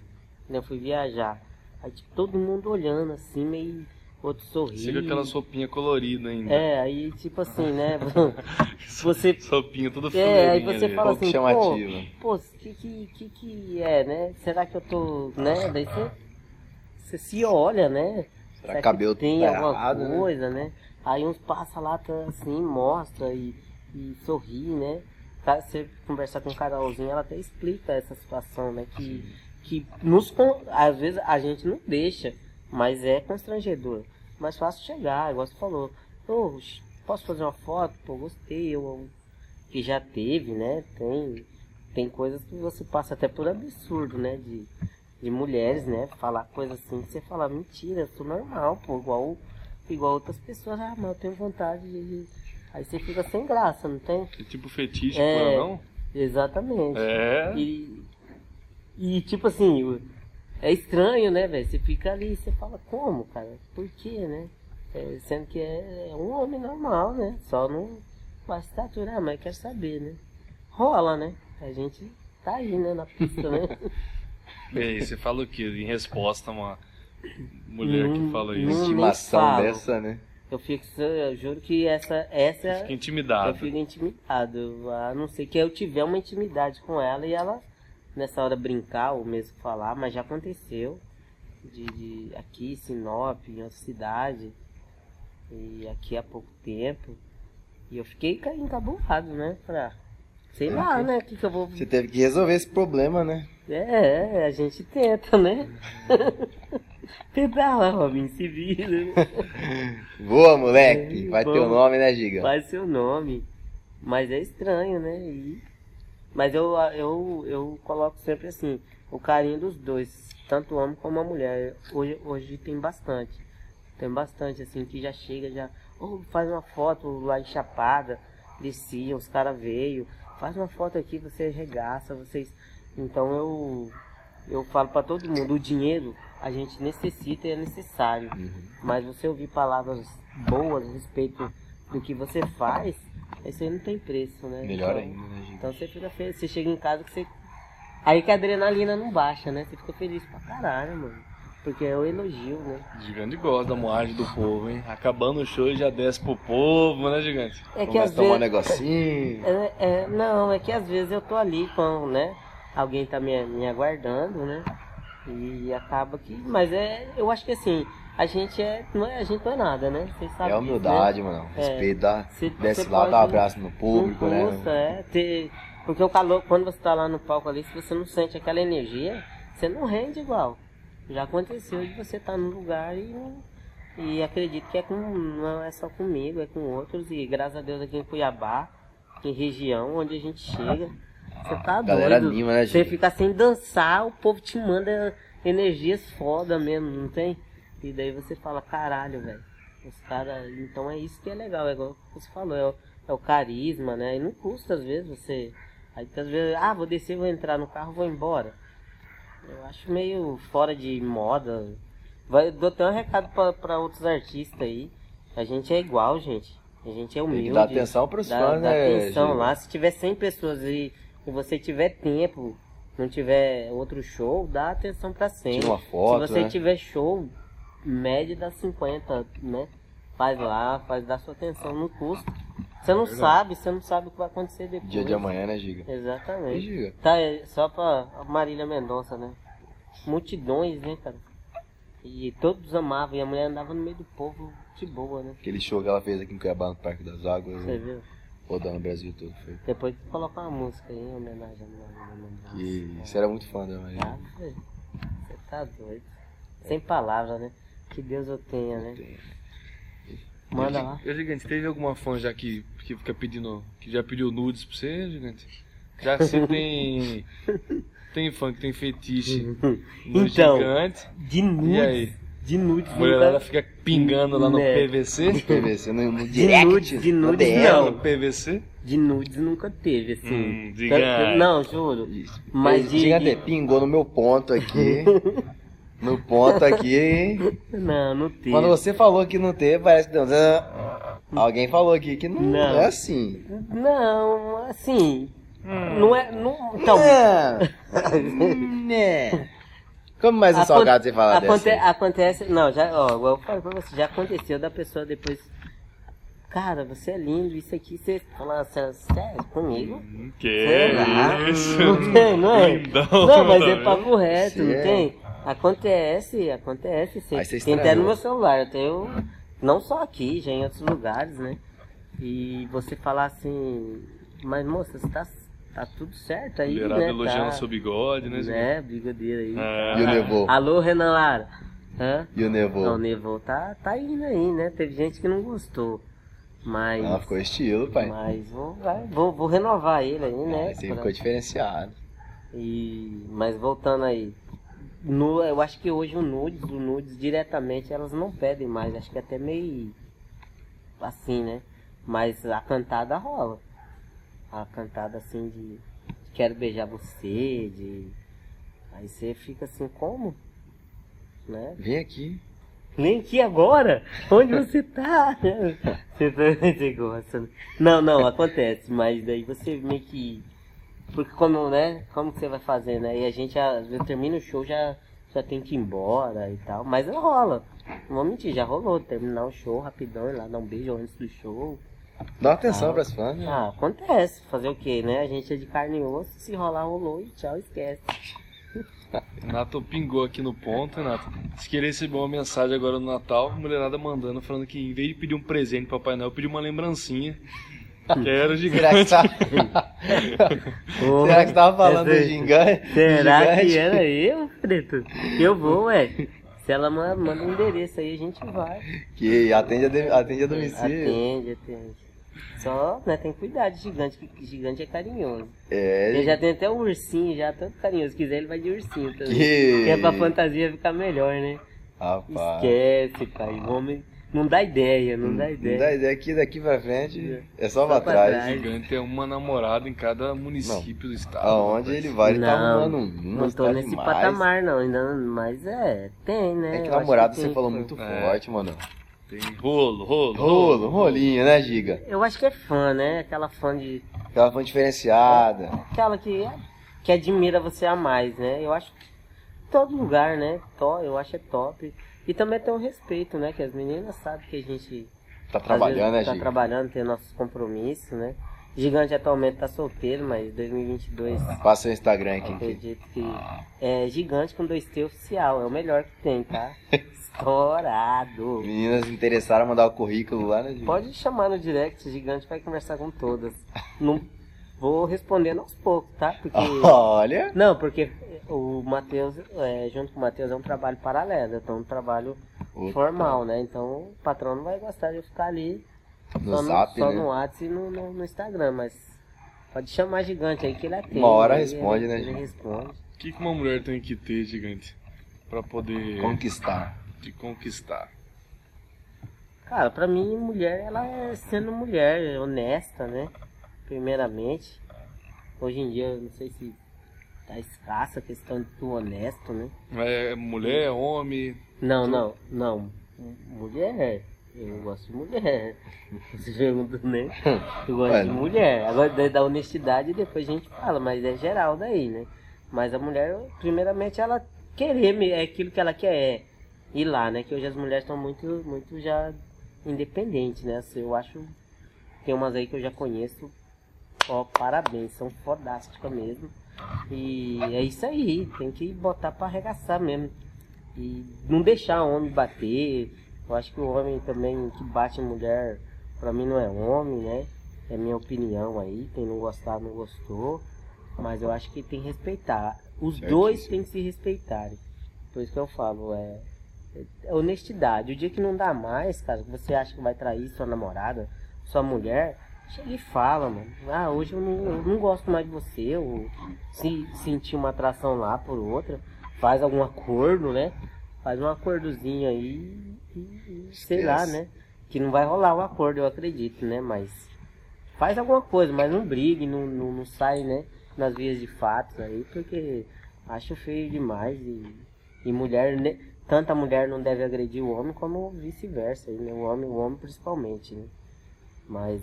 né? Eu fui viajar, aí tipo, todo mundo olhando assim, meio outro sorriso. Chega aquela sopinha colorida ainda. É, aí tipo assim, né? <laughs> você Sopinha toda é, aí você ali. fala assim, pô, pô, que, que, que que é, né? Será que eu tô, né? Daí você, você se olha, né? Será que cabelo tem tá alguma errado, né? coisa, né? Aí uns passa lá, tá assim, mostra e, e sorri, né? Tá, Você conversar com o Carolzinho, ela até explica essa situação, né? Que, que nos, às vezes a gente não deixa, mas é constrangedor. Mais fácil chegar, igual você falou. Ô, posso fazer uma foto? Pô, gostei, eu, que já teve, né? Tem, tem coisas que você passa até por absurdo, né? De, de mulheres, né? Falar coisas assim que você fala, mentira, eu sou normal, pô, igual, igual outras pessoas, ah, mas eu tenho vontade de. Aí você fica sem graça, não tem? É tipo fetiche, É. não? Exatamente. É. E, e tipo assim, é estranho, né, velho? Você fica ali e você fala, como, cara? Por quê, né? É, sendo que é, é um homem normal, né? Só não baixa estatura, ah, mas quer saber, né? Rola, né? A gente tá aí, né, na pista, né? <laughs> Bem, você fala o quê? Em resposta a uma mulher que Não- fala não- isso. Estimação falo. dessa, né? Eu fico, eu juro que essa, essa eu intimidado. fico intimidado. A não ser que eu tiver uma intimidade com ela e ela nessa hora brincar ou mesmo falar, mas já aconteceu. De, de aqui, Sinop, em outra cidade. E aqui há pouco tempo. E eu fiquei ca- encabulado, né? Falei, ah, sei lá, né? O que, que eu vou. Você teve que resolver esse problema, né? É, a gente tenta, né? <laughs> Tentar lá, Robin, se vira. né? <laughs> Voa, moleque. É, Vai ter o nome, né, Giga? Vai seu nome. Mas é estranho, né? E- Mas eu, eu, eu coloco sempre assim, o carinho dos dois, tanto o homem como a mulher. Hoje, hoje tem bastante. Tem bastante, assim, que já chega, já. "Ô, faz uma foto lá em Chapada, descia, os caras veio, faz uma foto aqui, você regaça, vocês. Então eu eu falo pra todo mundo, o dinheiro a gente necessita e é necessário. Mas você ouvir palavras boas a respeito do que você faz, isso aí não tem preço, né? Melhor Então- ainda, né, Giga? Então você fica feliz, você chega em casa que você. Aí que a adrenalina não baixa, né? Você fica feliz pra caralho, mano. Porque é o elogio, né? Gigante gosta da moagem do povo, hein? Acabando o show e já desce pro povo, né, Gigante? É que Começa às a tomar um vezes. negocinho. É, é, não, é que às vezes eu tô ali com, né? Alguém tá me, me aguardando, né? E acaba que. Mas é. Eu acho que assim, a gente é. Não é a gente não é nada, né? Vocês sabem É disso, humildade, né? mano. É. Respeito, dá, Cê- desce lá, dá um abraço no público, né? custa, é. Ter, porque o calor, quando você tá lá no palco ali, se você não sente aquela energia, você não rende igual. Já aconteceu de você estar num lugar e, e acredito que é com, não é só comigo, é com outros. E graças a Deus aqui em Cuiabá, em região onde a gente chega, você tá Galera doido. anima, né, você Giga? fica sem dançar, o povo te manda energias foda mesmo, não tem? E daí você fala, caralho, velho. Os caras. Então é isso que é legal, é igual você falou, é o, é o carisma, né? E não custa às vezes você. Aí às vezes, ah, vou descer, vou entrar no carro, vou embora. Eu acho meio fora de moda. Vai, dou até um recado pra, pra outros artistas aí. A gente é igual, gente. A gente é humilde. Dar atenção pros Dá- fãs, dá né? atenção Giga? lá. Se tiver 100 pessoas e, e você tiver tempo, não tiver outro show, dá atenção pra 100. Tira uma foto, Se você né? tiver show, média dá 50, né? Faz lá, faz dar sua atenção no custo. Você não sabe, você não sabe o que vai acontecer depois. Dia de amanhã, né, Giga? Exatamente. E, Giga? Tá, é só pra Marília Mendonça, né? Multidões, né, cara? E todos amavam, e a mulher andava no meio do povo de boa, né? Aquele show que ela fez aqui em Cuiabá, no Parque das Águas, Você né? viu? rodando o Brasil todo. Foi. Depois tu coloca uma música aí em homenagem a Marília Mendonça. E você era muito fã da Maria. Ah, Você tá doido. Sem palavras, né? Que Deus eu tenha, né? Manda lá. Ô, Gigante, teve alguma fã já que, que fica pedindo. que já pediu nudes pra você, Gigante? Já que você <laughs> tem. Tem fã que tem fetiche <laughs> no Então, gigante. De nudes. E aí? De nudes. A mulherada nunca- fica pingando lá no Né. PVC. <laughs> PVC no, no De direct, nudes, de no nudes, não. No PVC. De nudes nunca teve, assim. Hum, Tanto-. Não, juro. Isso. Mas de- Gigante, de- pingou no meu ponto aqui. No ponto aqui. Não, não teve. Quando você falou que não teve, parece que deu. Alguém falou aqui que não, Não. é assim. Não, assim. Hum. Não é. Não, então. Não. né. Como mais um Acon- salgado você fala aconte- dessa? Acontece. Não, já, ó, igual eu falei pra você, já aconteceu da pessoa depois. Cara, você é lindo, isso aqui você fala sério, sério comigo? Que Será? isso? Não tem, não é? Lindão, Não, mas é papo reto, Sim, não é. Acontece, acontece. Sim. Aí você Tem até no meu celular, eu tenho. Não só aqui, já em outros lugares, né? E você falar assim, mas moça, você tá, tá tudo certo aí, Mulherada né? elogiando tá, seu bigode, né? Né? Brigadeiro aí. É. E o Nevô? Alô, Renan Lara. Hã? E o Nevô? Não, o Nevô tá, tá indo aí, né? Teve gente que não gostou. Mas. Ela ficou estilo, pai. Mas vou, vai, vou, vou renovar ele aí, né? Esse aí pra- ficou diferenciado. E, mas voltando aí, no, eu acho que hoje o nudes, o nudes diretamente elas não pedem mais, acho que é até meio assim, né? Mas a cantada rola. A cantada assim de quero beijar você, de aí você fica assim, como? Né? Vem aqui. Vem aqui agora! Onde você tá? <laughs> Você, <laughs> você gosta. né? Não, não, acontece, mas daí você meio que. Porque como, né? Como que você vai fazer, né? E a gente às vezes termina o show, já, já tem que ir embora e tal. Mas rola. Não vou mentir, já rolou. Terminar o show rapidão, ir lá dar um beijo antes do show. Dá uma atenção pras fãs, né? Ah, acontece. Fazer o quê, né? A gente é de carne e osso, se rolar, rolou e tchau, esquece. <laughs> Renato pingou aqui no ponto, Renato. Diz que ele recebeu uma mensagem agora no Natal, a mulherada mandando, falando que em vez de pedir um presente pro Papai Noel, pediu uma lembrancinha. <laughs> Que era Será que gigante. tá... Será que você tava falando do gigante? Será gigante? que era eu, Preto? Eu vou, ué. Se ela ma- manda um endereço aí, a gente vai. Que atende a, de- atende a domicílio. Atende, atende. Só, né, tem que cuidar de gigante, que gigante é carinhoso. É, Ele já tem até um ursinho, já todo carinhoso. Se quiser, ele vai de ursinho também. Que- Que é pra fantasia ficar melhor, né? rapaz. Esquece, pai. O homem não dá ideia, não dá Não ideia. dá ideia que daqui pra frente é só, Só pra trás. trás. gigante é uma namorada em cada município do estado. Aonde ele vai, ele tá Não, arrumando um. Não tô nesse patamar, não. Ainda, não- mas é, tem, né? É que acho namorado tem. você falou muito É. forte, mano. Tem rolo, rolo. Rolo, rolinho, né, Giga? Eu acho que é fã, né? Aquela fã de. Aquela fã diferenciada. Aquela que, que admira você a mais, né? Eu acho que todo lugar, né? To, eu acho é top. E também tem um respeito, né? Que as meninas sabem que a gente Tá trabalhando, né, vezes, tá Giga? trabalhando, tem nossos compromissos, né? Gigante atualmente tá solteiro, mas 2022 Passa o Instagram aqui. acredito que é gigante com dois T oficial, é o melhor que tem, tá? <laughs> Estourado. Meninas interessaram mandar o currículo lá, né? Pode chamar no direct, gigante vai conversar com todas. Não <laughs> vou respondendo aos poucos, tá? Porque <laughs> Olha. não, porque o Matheus, é, junto com o Matheus, é um trabalho paralelo, então um trabalho Opa. formal, né? Então o patrão não vai gostar de eu ficar ali No só, zap, no, só né? no WhatsApp e no, no, no Instagram, mas pode chamar gigante aí que ele atende. Uma hora responde, ele, né, Ele gente? responde. O que, que uma mulher tem que ter, gigante? Pra poder Conquistar. te conquistar. Cara, pra mim, mulher, ela é sendo mulher, honesta, né? Primeiramente. Hoje em dia, eu não sei se tá escassa a questão de tu honesto, né? É mulher, homem. Não, não, não. M- Mulher. Eu gosto de mulher. <laughs> Você pergunta, né? Eu gosto Ué, de não- mulher. Agora, da, da honestidade, depois a gente fala, mas é geral daí, né? Mas a mulher, primeiramente, ela querer, é aquilo que ela quer é ir lá, né? Que hoje as mulheres estão muito, muito já independentes, né? Assim, Eu acho. Tem umas aí que eu já conheço. Ó, parabéns, são fodásticas mesmo. E é isso aí, tem que botar pra arregaçar mesmo. E não deixar o homem bater. Eu acho que o homem também que bate mulher, pra mim não é homem, né? É minha opinião aí. Quem não gostar, não gostou. Mas eu acho que tem que respeitar. Os dois têm que se respeitarem. Por isso que eu falo, é, é honestidade. O dia que não dá mais, cara, que você acha que vai trair sua namorada, sua mulher, chega e fala, mano. Ah, hoje eu não, eu não gosto mais de você. Ou se sentir uma atração lá por outra, faz algum acordo, né? Faz um acordozinho aí e, e sei lá, né? Que não vai rolar o acordo, eu acredito, né? Mas faz alguma coisa, mas não brigue, não, não, não sai, né? Nas vias de fatos aí, porque acho feio demais e, e mulher, né? Tanta mulher não deve agredir o homem como vice-versa, né? O homem, o homem principalmente, né? Mas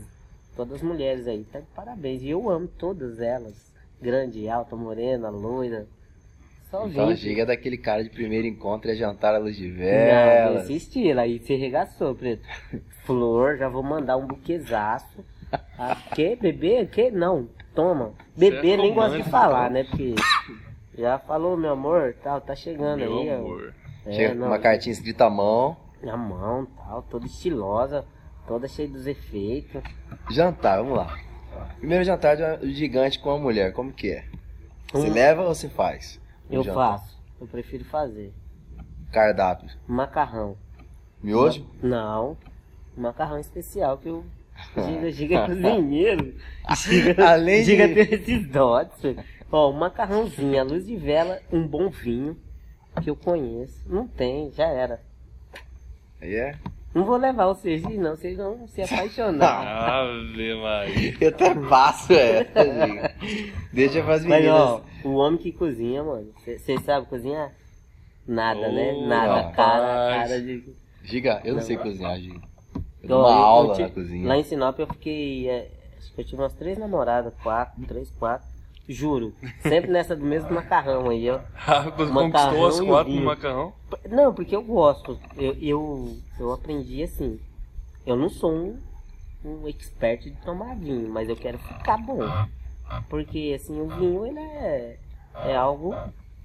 todas as mulheres aí, tá de parabéns. E eu amo todas elas. Grande, alta, morena, loira. Só Então. Giga é daquele cara de primeiro encontro, é jantar à luz de Não, velas. desse estilo, aí você regaçou, preto. <laughs> Flor, já vou mandar um buquezaço. Ah, que? Bebê? Que? Não, toma. Bebê é nem gosta de falar, então. né? Porque já falou, meu amor, tal, tá chegando Meu aí. amor. É, Chega com não, uma cartinha escrita à mão. Na mão, tal, toda estilosa, toda cheia dos efeitos. Jantar, vamos lá. Primeiro jantar de um gigante com uma mulher, como que é? Você Um- leva ou você faz? Um Eu jantar. faço, eu prefiro fazer. Cardápio. Macarrão. Miojo? Não, macarrão especial que eu <laughs> Giga, Giga cozinheiro. Giga, <laughs> Além de- Giga tem esses dotes. velho. Ó, um macarrãozinho, a luz de vela, um bom vinho que eu conheço. Não tem, já era. Aí é? Não vou levar vocês, não, vocês vão se apaixonar. Ave Maria. Eu até passo, é. Deixa pras Mas meninas. ó, o homem que cozinha, mano, vocês sabem cozinhar? Nada, né? Oh, Nada. rapaz. Cara, cara de. Giga, eu não, Não. sei cozinhar, Giga. Eu dou Ó, uma eu- eu aula tive- na cozinha. Lá em Sinop eu fiquei. é, acho que eu tive umas três namoradas, quatro, três, quatro. Juro. Sempre nessa do mesmo macarrão aí, ó. Macarrão conquistou as quatro no macarrão? Não, porque eu gosto. Eu, eu, eu aprendi assim. Eu não sou um, um expert de tomar vinho, mas eu quero ficar bom. Porque assim, o vinho ele é, é algo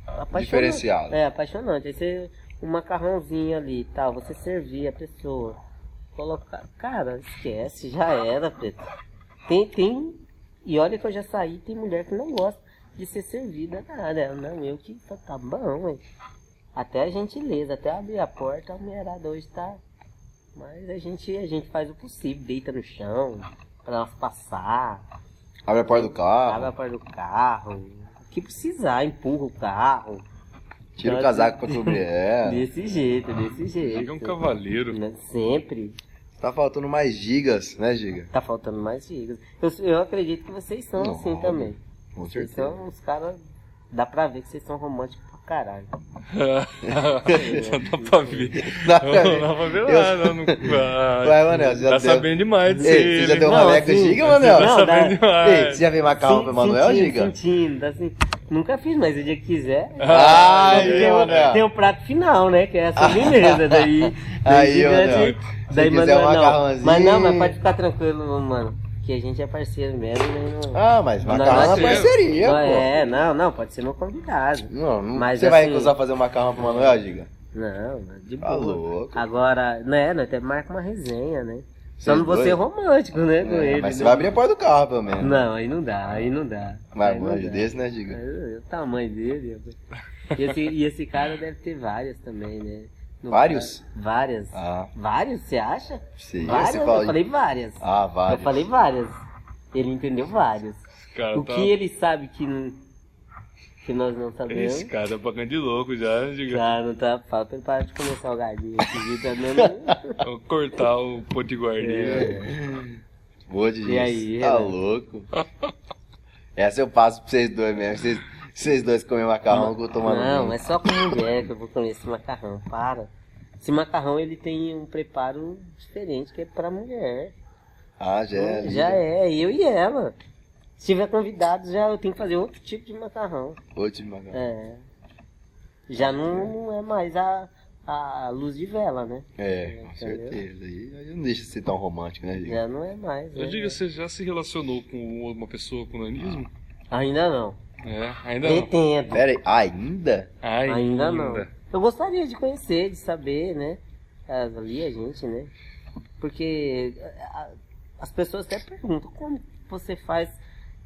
apaixonante. Diferenciado. É, apaixonante. Aí você, um macarrãozinho ali e tal, você servir a pessoa. Colocar. Cara, esquece, já era, Preto. Tem, tem. E olha que eu já saí, tem mulher que não gosta de ser servida nada. Ela, Não, eu que tá, tá bom, hein? Até a gentileza, até abrir a porta, a mulherada hoje tá. Mas a gente, a gente faz o possível, deita no chão, pra elas passar, Abre a porta do carro, abre a porta do carro, o que precisar, empurra o carro. tira o casaco pra cobrir ela. Desse jeito, desse jeito. Giga é um cavaleiro. Né? Sempre. Tá faltando mais gigas, né, Giga? Tá faltando mais gigas. Eu, eu acredito que vocês são Não, assim também. Com Vocês certeza. são uns caras. Dá pra ver que vocês são românticos caralho. Só <laughs> dá pra ver. Dá pra ver. Não dá pra ver nada. Não... <laughs> Ah, Vai, Manel, você já Tá deu- sabendo demais disso Ei, você já deu Não, uma leca Giga, Manel? tá Não, sabendo dá- demais. Ei, você já veio macarrão pro Manuel, sentindo, Giga? Sentindo, assim, nunca fiz, mas o dia que quiser. Ah, tem, o, Manel. tem o prato final, né? Que é a sobremesa. daí, <laughs> Aí, daí Manel. gigante- Se daí quiser um Manuel, não. macarrãozinho. Mas não, mas pode ficar tranquilo, mano. Que a gente é parceiro mesmo. né? Não, Ah, mas macarrão é é parceria, pô. é, não, não, pode ser meu convidado. Não, não- Mas você vai assim- recusar fazer um macarrão pro Manuel, Giga? Não, de Tá boa. louco. Agora, né, nós até marca uma resenha, né? Só não vou ser romântico, né, com É, ele. mas você né? vai abrir a porta do carro, pelo menos. Não, aí não dá, aí não dá. Mas manja desse, né, Giga? É, O tamanho dele. E esse, e esse cara deve ter várias também, né? No Vários? Várias. Ah, Vários, você acha? Sim, várias? você fala- Eu falei várias. ah, vários. Eu falei várias. Ele entendeu várias. Cara, o tá- que ele sabe que, não, que nós não sabemos. Esse cara tá pagando de louco já, Giga. Já não tá. Fala pra ele parar de comer salgadinho. Esse vídeo tá dando. <laughs> Vou cortar o guardinha. É. Boa de E aí, Tá Renan? louco. Essa eu passo pra vocês dois mesmo. Vocês, vocês dois comem macarrão que eu tô tomando Não, vinho. é só com mulher que eu vou comer esse macarrão. Para. Esse macarrão ele tem um preparo diferente que é pra mulher. Ah, já é. já Giga. é, eu e ela. Se tiver convidado, já eu tenho que fazer outro tipo de macarrão. Outro de macarrão. É. Já não, não é mais a, a luz de vela, né? É, com Entendeu? certeza. Aí não deixa de ser tão romântico, né, Giga? Já não é mais. Eu né? digo, você já se relacionou com uma pessoa com nanismo? Ainda não. É, ainda não. Pretendo. Pera aí, ainda? Ai, Ainda não. Eu gostaria de conhecer, de saber, né? Ali a gente, né? Porque as pessoas até perguntam como você faz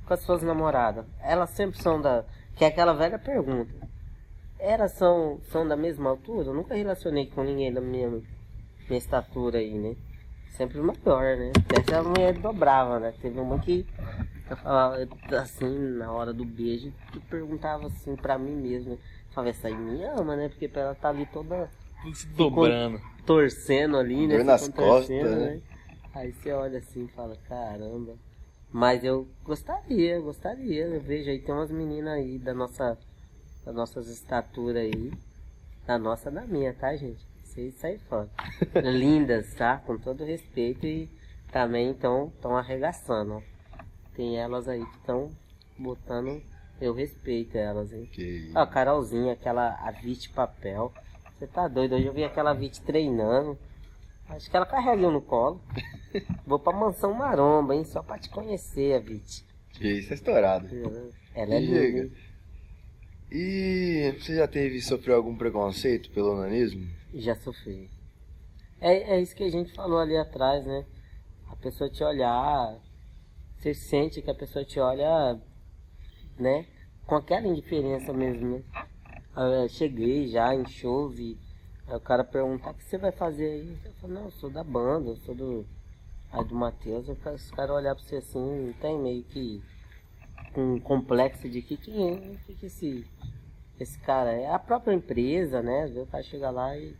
com as suas namoradas. Elas sempre são da. Que é aquela velha pergunta. Elas são, são da mesma altura? Eu nunca relacionei com ninguém da minha, minha estatura aí, né? Sempre maior, né? Até a mulher dobrava, né? Teve uma que eu falava assim, na hora do beijo, que perguntava assim pra mim mesmo, né? Falava, essa aí me ama, né? Porque pra ela tá ali toda Tudo se dobrando. torcendo ali, né? Dor nas costas, né? Aí você olha assim e fala, caramba. Mas eu gostaria, eu gostaria. Eu vejo aí, tem umas meninas aí da nossa, das nossas estaturas aí. Da nossa, da minha, tá, gente? Vocês saem fora. Lindas, tá? Com todo respeito e também estão tão arregaçando, ó. Tem elas aí que estão botando, eu respeito elas, hein? Que... Ó, a Carolzinha, aquela a Vit papel. Você tá doido? Hoje eu vi aquela Vit treinando. Acho que ela carrega eu no colo. <laughs> Vou pra mansão maromba, hein? Só pra te conhecer, a Vit. que isso é estourado. Ela é linda. Hein? E você já teve, sofreu algum preconceito pelo onanismo? Já sofri. É, é isso que a gente falou ali atrás, né? A pessoa te olhar, você sente que a pessoa te olha, né? Com aquela indiferença mesmo, né? Ah, Eu cheguei já em shows e aí o cara perguntar o que você vai fazer aí. Eu falo, não, eu sou da banda, eu sou do. Aí do Matheus, eu- os caras olhar pra você assim, tem meio que um complexo de que quem é, que, que esse, esse cara é. A própria empresa, né? O cara chega lá e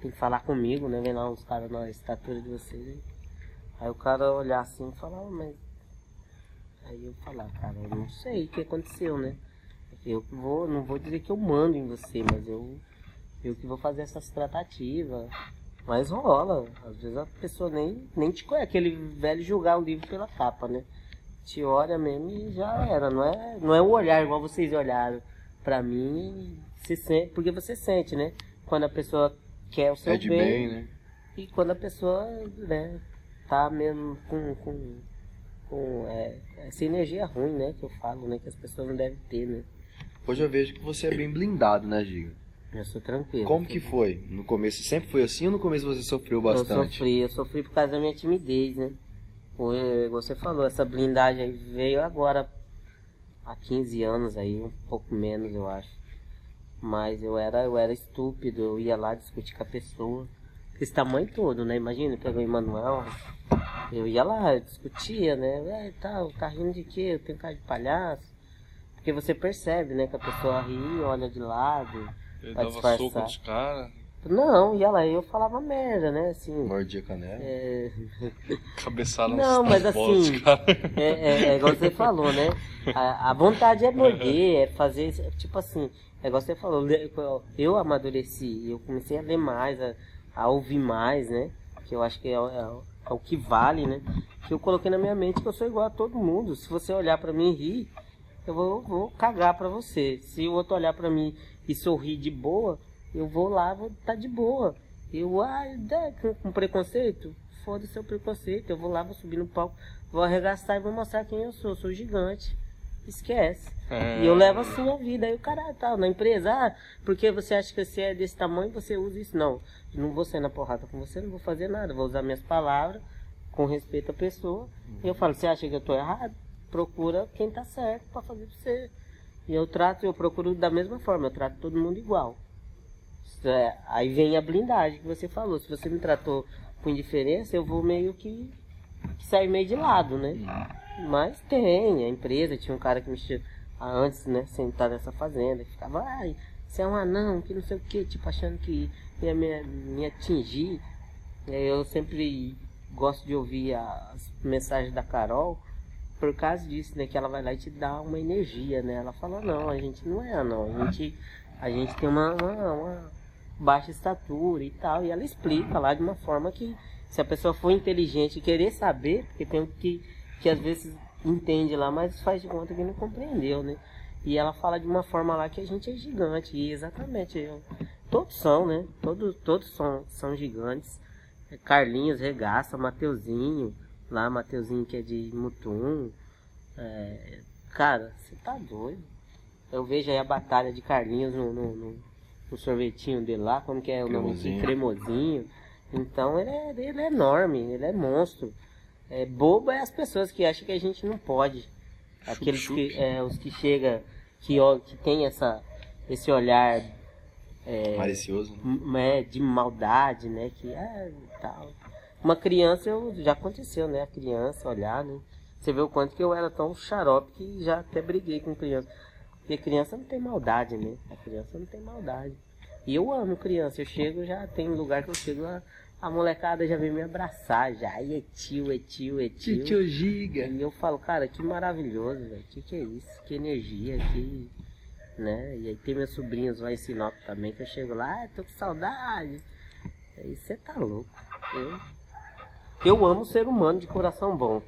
tem que falar comigo, né? Vem lá uns caras na estatura de vocês. Aí o cara olhar assim e falar, "Ah, mas. Aí eu falar, cara, eu não sei o que aconteceu, né? Eu vou, não vou dizer que eu mando em você, mas eu, eu que vou fazer essas tratativas. Mas rola, às vezes a pessoa nem, nem te conhece, aquele velho julgar o livro pela capa, né? Te olha mesmo e já era, não é, não é o olhar igual vocês olharam pra mim, você sente, porque você sente, né? Quando a pessoa quer o seu É de bem, né? e quando a pessoa, né, tá mesmo com, com, com é, essa energia ruim, né, que eu falo, né, que as pessoas não devem ter, né. Hoje eu vejo que você é bem blindado, né, Giga? Eu sou tranquilo. Como que foi? No começo sempre foi assim ou no começo você sofreu Eu bastante? sofri, eu sofri por causa da minha timidez, né. Foi, você falou, essa blindagem aí veio agora há 15 anos aí, um pouco menos eu acho. Mas eu era, eu era estúpido, eu ia lá discutir com a pessoa. Esse tamanho todo, né? Imagina, pegou o Emanuel. Eu ia lá, eu discutia, né? É, tal, tá rindo de quê? Eu tenho cara de palhaço. Porque você percebe, né? Que a pessoa ri, olha de lado. Ele Vai dava disfarçar. soco nos caras, Não, ia lá, eu falava merda, né? Assim. Mordia a canela? É, <laughs> cabeçada Não, mas bolas assim. É, é, é igual você falou, né? A, a vontade é morder, é fazer, tipo assim, é igual você falou, eu amadureci, eu comecei a ler mais, a, a ouvir mais, né? Que eu acho que é, o- é é o que vale, né? Que eu coloquei na minha mente que eu sou igual a todo mundo. Se você olhar pra mim e rir, eu vou, vou cagar pra você. Se o outro olhar pra mim e sorrir de boa, eu vou lá, vou estar de boa. Eu, ah, com, com preconceito? Foda-se seu preconceito. Eu vou lá, vou subir no palco, vou arregaçar e vou mostrar quem eu sou. Eu sou gigante. Esquece. É. E eu levo assim a vida. Aí o cara tá na empresa, ah, porque você acha que você é desse tamanho, você usa isso. Não, não vou sair na porrada com você, não vou fazer nada. Vou usar minhas palavras com respeito à pessoa. E eu falo, você acha que eu tô errado? Procura quem tá certo pra fazer pra você. E eu trato, eu procuro da mesma forma, eu trato todo mundo igual. É, aí vem a blindagem que você falou. Se você me tratou com indiferença, eu vou meio que, que sair meio de lado, né? Mas tem, a empresa, tinha um cara que me chamou antes, né, sentar nessa fazenda, que ficava, ai, você é um anão, que não sei o que, tipo, achando que ia me, me atingir. Aí Eu sempre gosto de ouvir as mensagens da Carol por causa disso, né? Que ela vai lá e te dá uma energia, né? Ela fala, não, a gente não é anão, a gente, a gente tem uma, uma, uma baixa estatura e tal. E ela explica lá de uma forma que se a pessoa for inteligente e querer saber, porque tem que, que às vezes entende lá, mas faz de conta que não compreendeu, né? E ela fala de uma forma lá que a gente é gigante. E exatamente, eu, todos são, né? Todos, todos são, são gigantes. É Carlinhos, Regaça, Mateuzinho, lá Mateuzinho que é de Mutum. É, cara, você tá doido. Eu vejo aí a batalha de Carlinhos no, no, no- no sorvetinho dele lá, como que é o nome aqui? Cremosinho. Então ele é, ele é enorme, ele é monstro. É, bobo é as pessoas que acham que a gente não pode. Aqueles Chup-chup. que, é, os que chega, que, que tem essa, esse olhar Malicioso, né? é, de maldade, né? Que é tal. Uma criança, eu, já aconteceu, né? A criança olhar, né? Você vê o quanto que eu era tão xarope que já até briguei com criança. Porque criança não tem maldade, né? A criança não tem maldade. E eu amo criança. Eu chego, já tem lugar que eu chego, a, a molecada já vem me abraçar, já. E é tio, é tio, é tio. Tio Giga. E eu falo, cara, que maravilhoso, velho. Que que é isso? Que energia, que. Né? E aí tem meus sobrinhos lá em Sinop também, que eu chego lá, ah, tô com saudade. Aí você tá louco. Eu, eu amo ser humano de coração bom.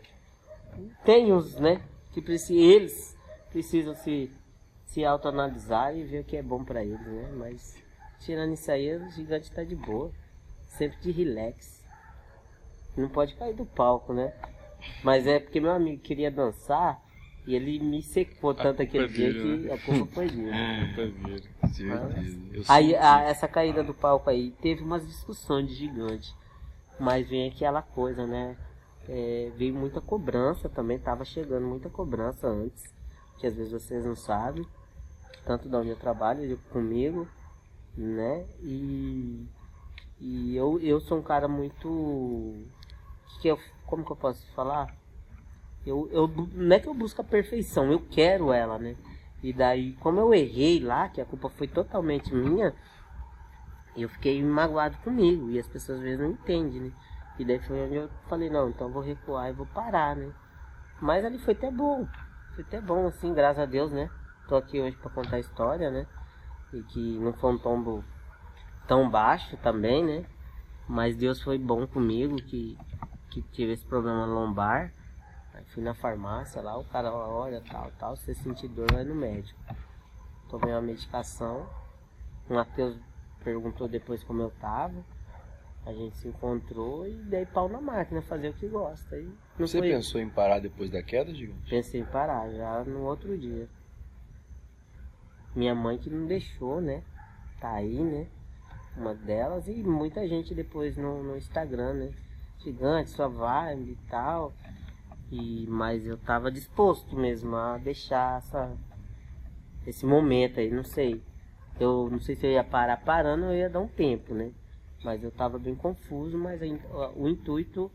Tem uns, né? Que eles precisam se, se autoanalisar e ver o que é bom pra eles, né? Mas tirando isso aí, o gigante tá de boa. Sempre de relax. Não pode cair do palco, né? Mas é porque meu amigo queria dançar e ele me secou tanto aquele é dia dele, que né? a culpa foi dele. <laughs> Puta vida. Certeza. Eu Aí a- essa caída do palco aí teve umas discussões de gigante. Mas vem aquela coisa, né? É, veio muita cobrança também, tava chegando muita cobrança antes, que às vezes vocês não sabem, tanto da onde eu trabalho, eu comigo, né? E, e eu, eu sou um cara muito que eu, como que eu posso falar? Eu, eu, não é que eu busco a perfeição, eu quero ela, né? E daí, como eu errei lá, que a culpa foi totalmente minha, eu fiquei magoado comigo. E as pessoas às vezes não entendem, né? E daí foi onde eu falei, não, então eu vou recuar e vou parar, né? Mas ali foi até bom. Foi até bom, assim, graças a Deus, né? Tô aqui hoje pra contar a história, né? E que não foi um tombo tão baixo também, né? Mas Deus foi bom comigo, que, que tive esse problema lombar. Aí fui na farmácia lá, o cara olha, tal, tal, se você sentir dor, vai no médico. Tomei uma medicação. O Matheus perguntou depois como eu tava. A gente se encontrou e dei pau na máquina, fazer o que gosta. E Você foi- pensou em parar depois da queda, Gigante? Pensei em parar já no outro dia. Minha mãe que não deixou, né? Tá aí, né? Uma delas e muita gente depois no, no Instagram, né? Gigante, sua vibe e tal. E, mas eu tava disposto mesmo a deixar essa, esse momento aí, não sei. Eu não sei se eu ia parar parando ou eu ia dar um tempo, né? Mas eu tava bem confuso, mas o intuito,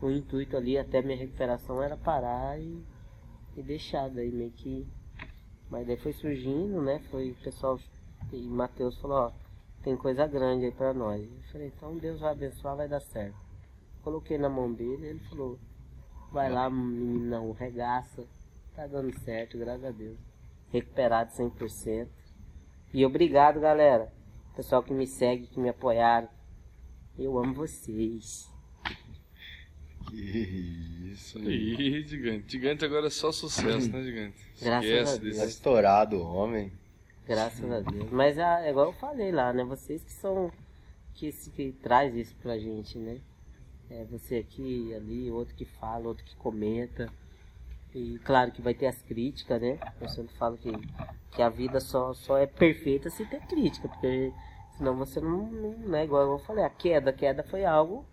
o intuito ali até minha recuperação era parar e, e deixar daí meio que. Mas daí foi surgindo, né? Foi o pessoal e Matheus falou, ó, tem coisa grande aí pra nós. Eu falei, então Deus vai abençoar, vai dar certo. Coloquei na mão dele, ele falou, vai lá, meninão, regaça. Tá dando certo, graças a Deus. Recuperado 100%. E obrigado, galera. Pessoal que me segue, que me apoiaram. Eu amo vocês. Que isso, hein? Ih, gigante. Gigante agora é só sucesso, né, gigante? Graças Esquece a Deus. Tá desse. estourado o homem. Graças a Deus. Mas ah, é igual eu falei lá, né? Vocês que são. Que, que traz isso pra gente, né? É você aqui, ali, outro que fala, outro que comenta. E claro que vai ter as críticas, né? Eu sempre falo que, que a vida só, só é perfeita se ter crítica, porque senão você não, não né? Igual eu falei, a queda, a queda foi algo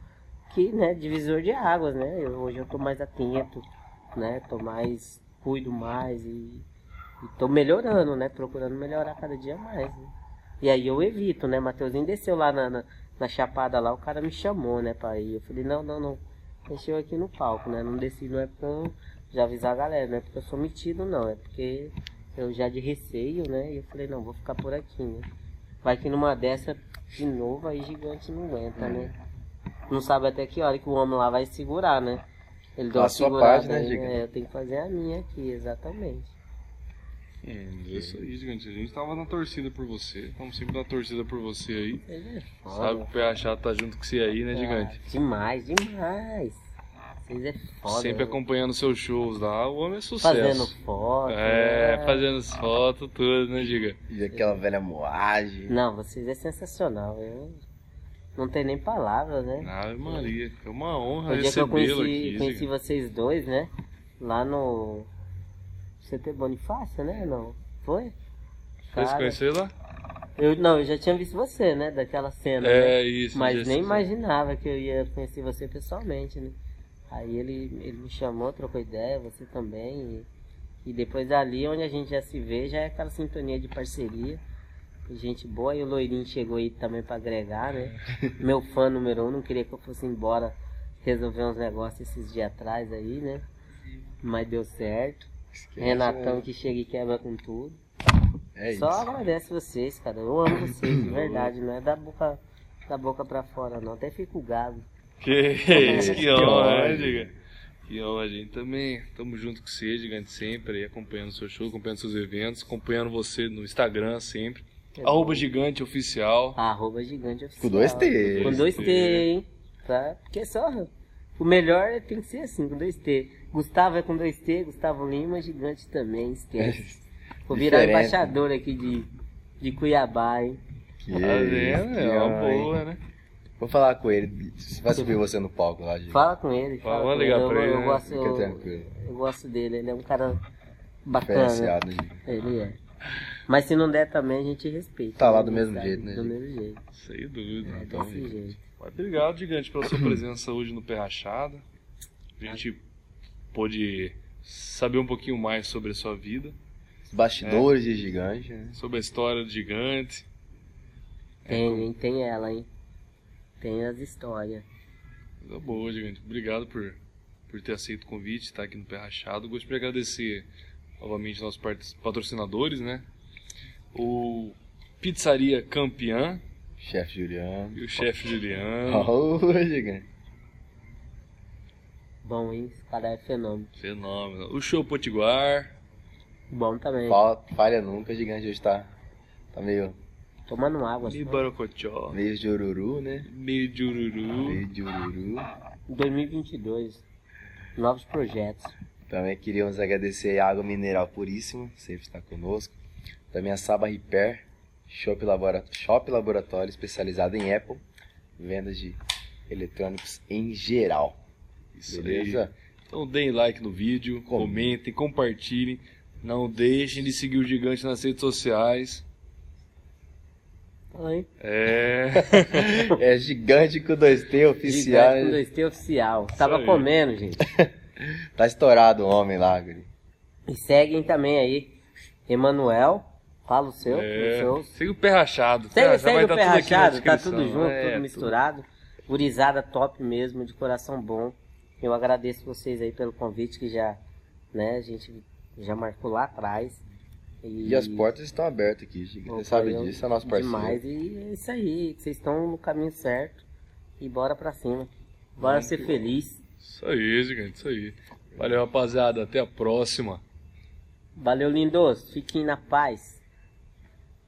que, né, divisor de águas, né? Eu- hoje eu tô mais atento, né? Tô mais, cuido mais e, e tô melhorando, né? Procurando melhorar cada dia mais, né? E aí eu evito, né? Mateuzinho desceu lá na, na, na chapada lá, o cara me chamou, né, pra ir. Eu falei, não, não, não. Deixa eu aqui no palco, né? Não desci, não é porque eu já avisar a galera, não é porque eu sou metido, não. É porque eu já de receio, né? E eu falei, não, vou ficar por aqui, né? Vai que numa dessa, de novo, aí gigante não aguenta, né? Não sabe até que hora que o homem lá vai segurar, né? Ele deu A sua segurada parte, né, aí, Gigante? Eu tenho que fazer a minha aqui, exatamente. Hum, isso aí, gigante. A gente tava na torcida por você. Estamos sempre na torcida por você aí. Ele é foda. Sabe que o Chato tá junto com você aí, né, gigante? Ah, demais, demais. Vocês é foda. Sempre né? acompanhando seus shows lá. O homem é sucesso. Fazendo foto. É, né? fazendo as fotos, tudo, né, Giga? E aquela velha moagem. Não, vocês é sensacional. Eu não tenho nem palavras, né? Ave Maria, é uma honra o dia que eu recebê-lo conheci, aqui, conheci vocês dois, né? Lá no CT Bonifácio, né? Não. Foi? Vocês Cara, conheceram lá? eu, não, eu já tinha visto você, né? Daquela cena. É, né? isso. Mas nem imaginava que eu ia conhecer você pessoalmente, né? Aí ele, ele me chamou, trocou ideia, você também. E, e depois dali, onde a gente já se vê, já é aquela sintonia de parceria. Gente boa, e o Loirinho chegou aí também pra agregar, né? <laughs> Meu fã número um, não queria que eu fosse embora resolver uns negócios esses dias atrás aí, né? Mas deu certo. Esquece, Renatão né? que chega e quebra com tudo. É isso. Só agradece vocês, cara. Eu amo vocês, de <coughs> verdade. Não é da boca, da boca pra fora, não. Até fico gago. Que <laughs> isso, que Que honra, né, Giga? Que honra, a gente também. Tamo junto com você, Gigante, sempre aí, acompanhando seu show, acompanhando seus eventos, acompanhando você no Instagram sempre. É Arroba. Gigante Oficial. Arroba gigante oficial. Com dois T. Com dois T, T. hein? Tá? Porque só. O melhor tem que ser assim, com dois T. Gustavo é com dois T, Gustavo Lima, gigante também, esquece. <laughs> Vou virar Diferente. embaixador aqui de, de Cuiabá, hein? Que isso, É uma boa, né? Vou falar com ele. Vai subir você no palco lá, gente. Fala com ele. Fala, Fala com ligar ele. Eu, pra ele, eu né? gosto, Fica eu, tranquilo. eu gosto dele, ele é um cara bacana. Né? Ele é. Mas se não der também, a gente respeita. Tá lá né? do mesmo Sabe? jeito, né, Do mesmo jeito. Sem dúvida. É então, desse jeito. Mas Obrigado, Gigante, pela sua presença hoje no Perrachada. A gente pôde saber um pouquinho mais sobre a sua vida, Os bastidores de gigante, né? sobre a história do Gigante. Tem, hein? Tem ela, hein? Tem as histórias. Coisa boa, gigante. Obrigado por, por ter aceito o convite, estar aqui no Pé Rachado. Gostaria de agradecer novamente nossos patrocinadores, né? O Pizzaria Campeã Chefe Juliano. e o chefe Juliano. <laughs> Ô, gigante. Bom, hein? Esse cara é fenômeno. Fenômeno. O Show Potiguar. Bom também. Fal- Falha nunca, gigante hoje tá, tá meio, Tomando água. E Assim. Barocotó. meio de ururu, né? Meio de ururu. Meio de ururu. 2022. Novos projetos. Também queríamos agradecer a Água Mineral Puríssima, sempre está conosco. Também a Saba Repair, Shop, Labora- Shop Laboratório especializado em Apple, vendas de eletrônicos em geral. Isso aí. Beleza? Então deem like no vídeo, comentem, compartilhem. Não deixem de seguir o Gigante nas redes sociais. Fala aí. É. <laughs> É gigante com 2T oficial. Gigante com 2T oficial. Tava aí. comendo, gente. <laughs> Tá estourado o homem lá, guri. E seguem também aí. Emanuel. Fala o seu. é. seus. Segue o pé rachado. Segue, segue o pé tudo rachado, tá tudo junto, É, tudo misturado. Gurizada top mesmo, de coração bom. Eu agradeço vocês aí pelo convite que já, né, a gente já marcou lá atrás. E as portas estão abertas aqui, gigante. Você sabe disso, é nosso parceiro. Demais, e é isso aí, vocês estão no caminho certo. E bora pra cima. Bora ser feliz. Isso aí, gigante, isso aí. Valeu, rapaziada. Até a próxima. Valeu, lindos. Fiquem na paz.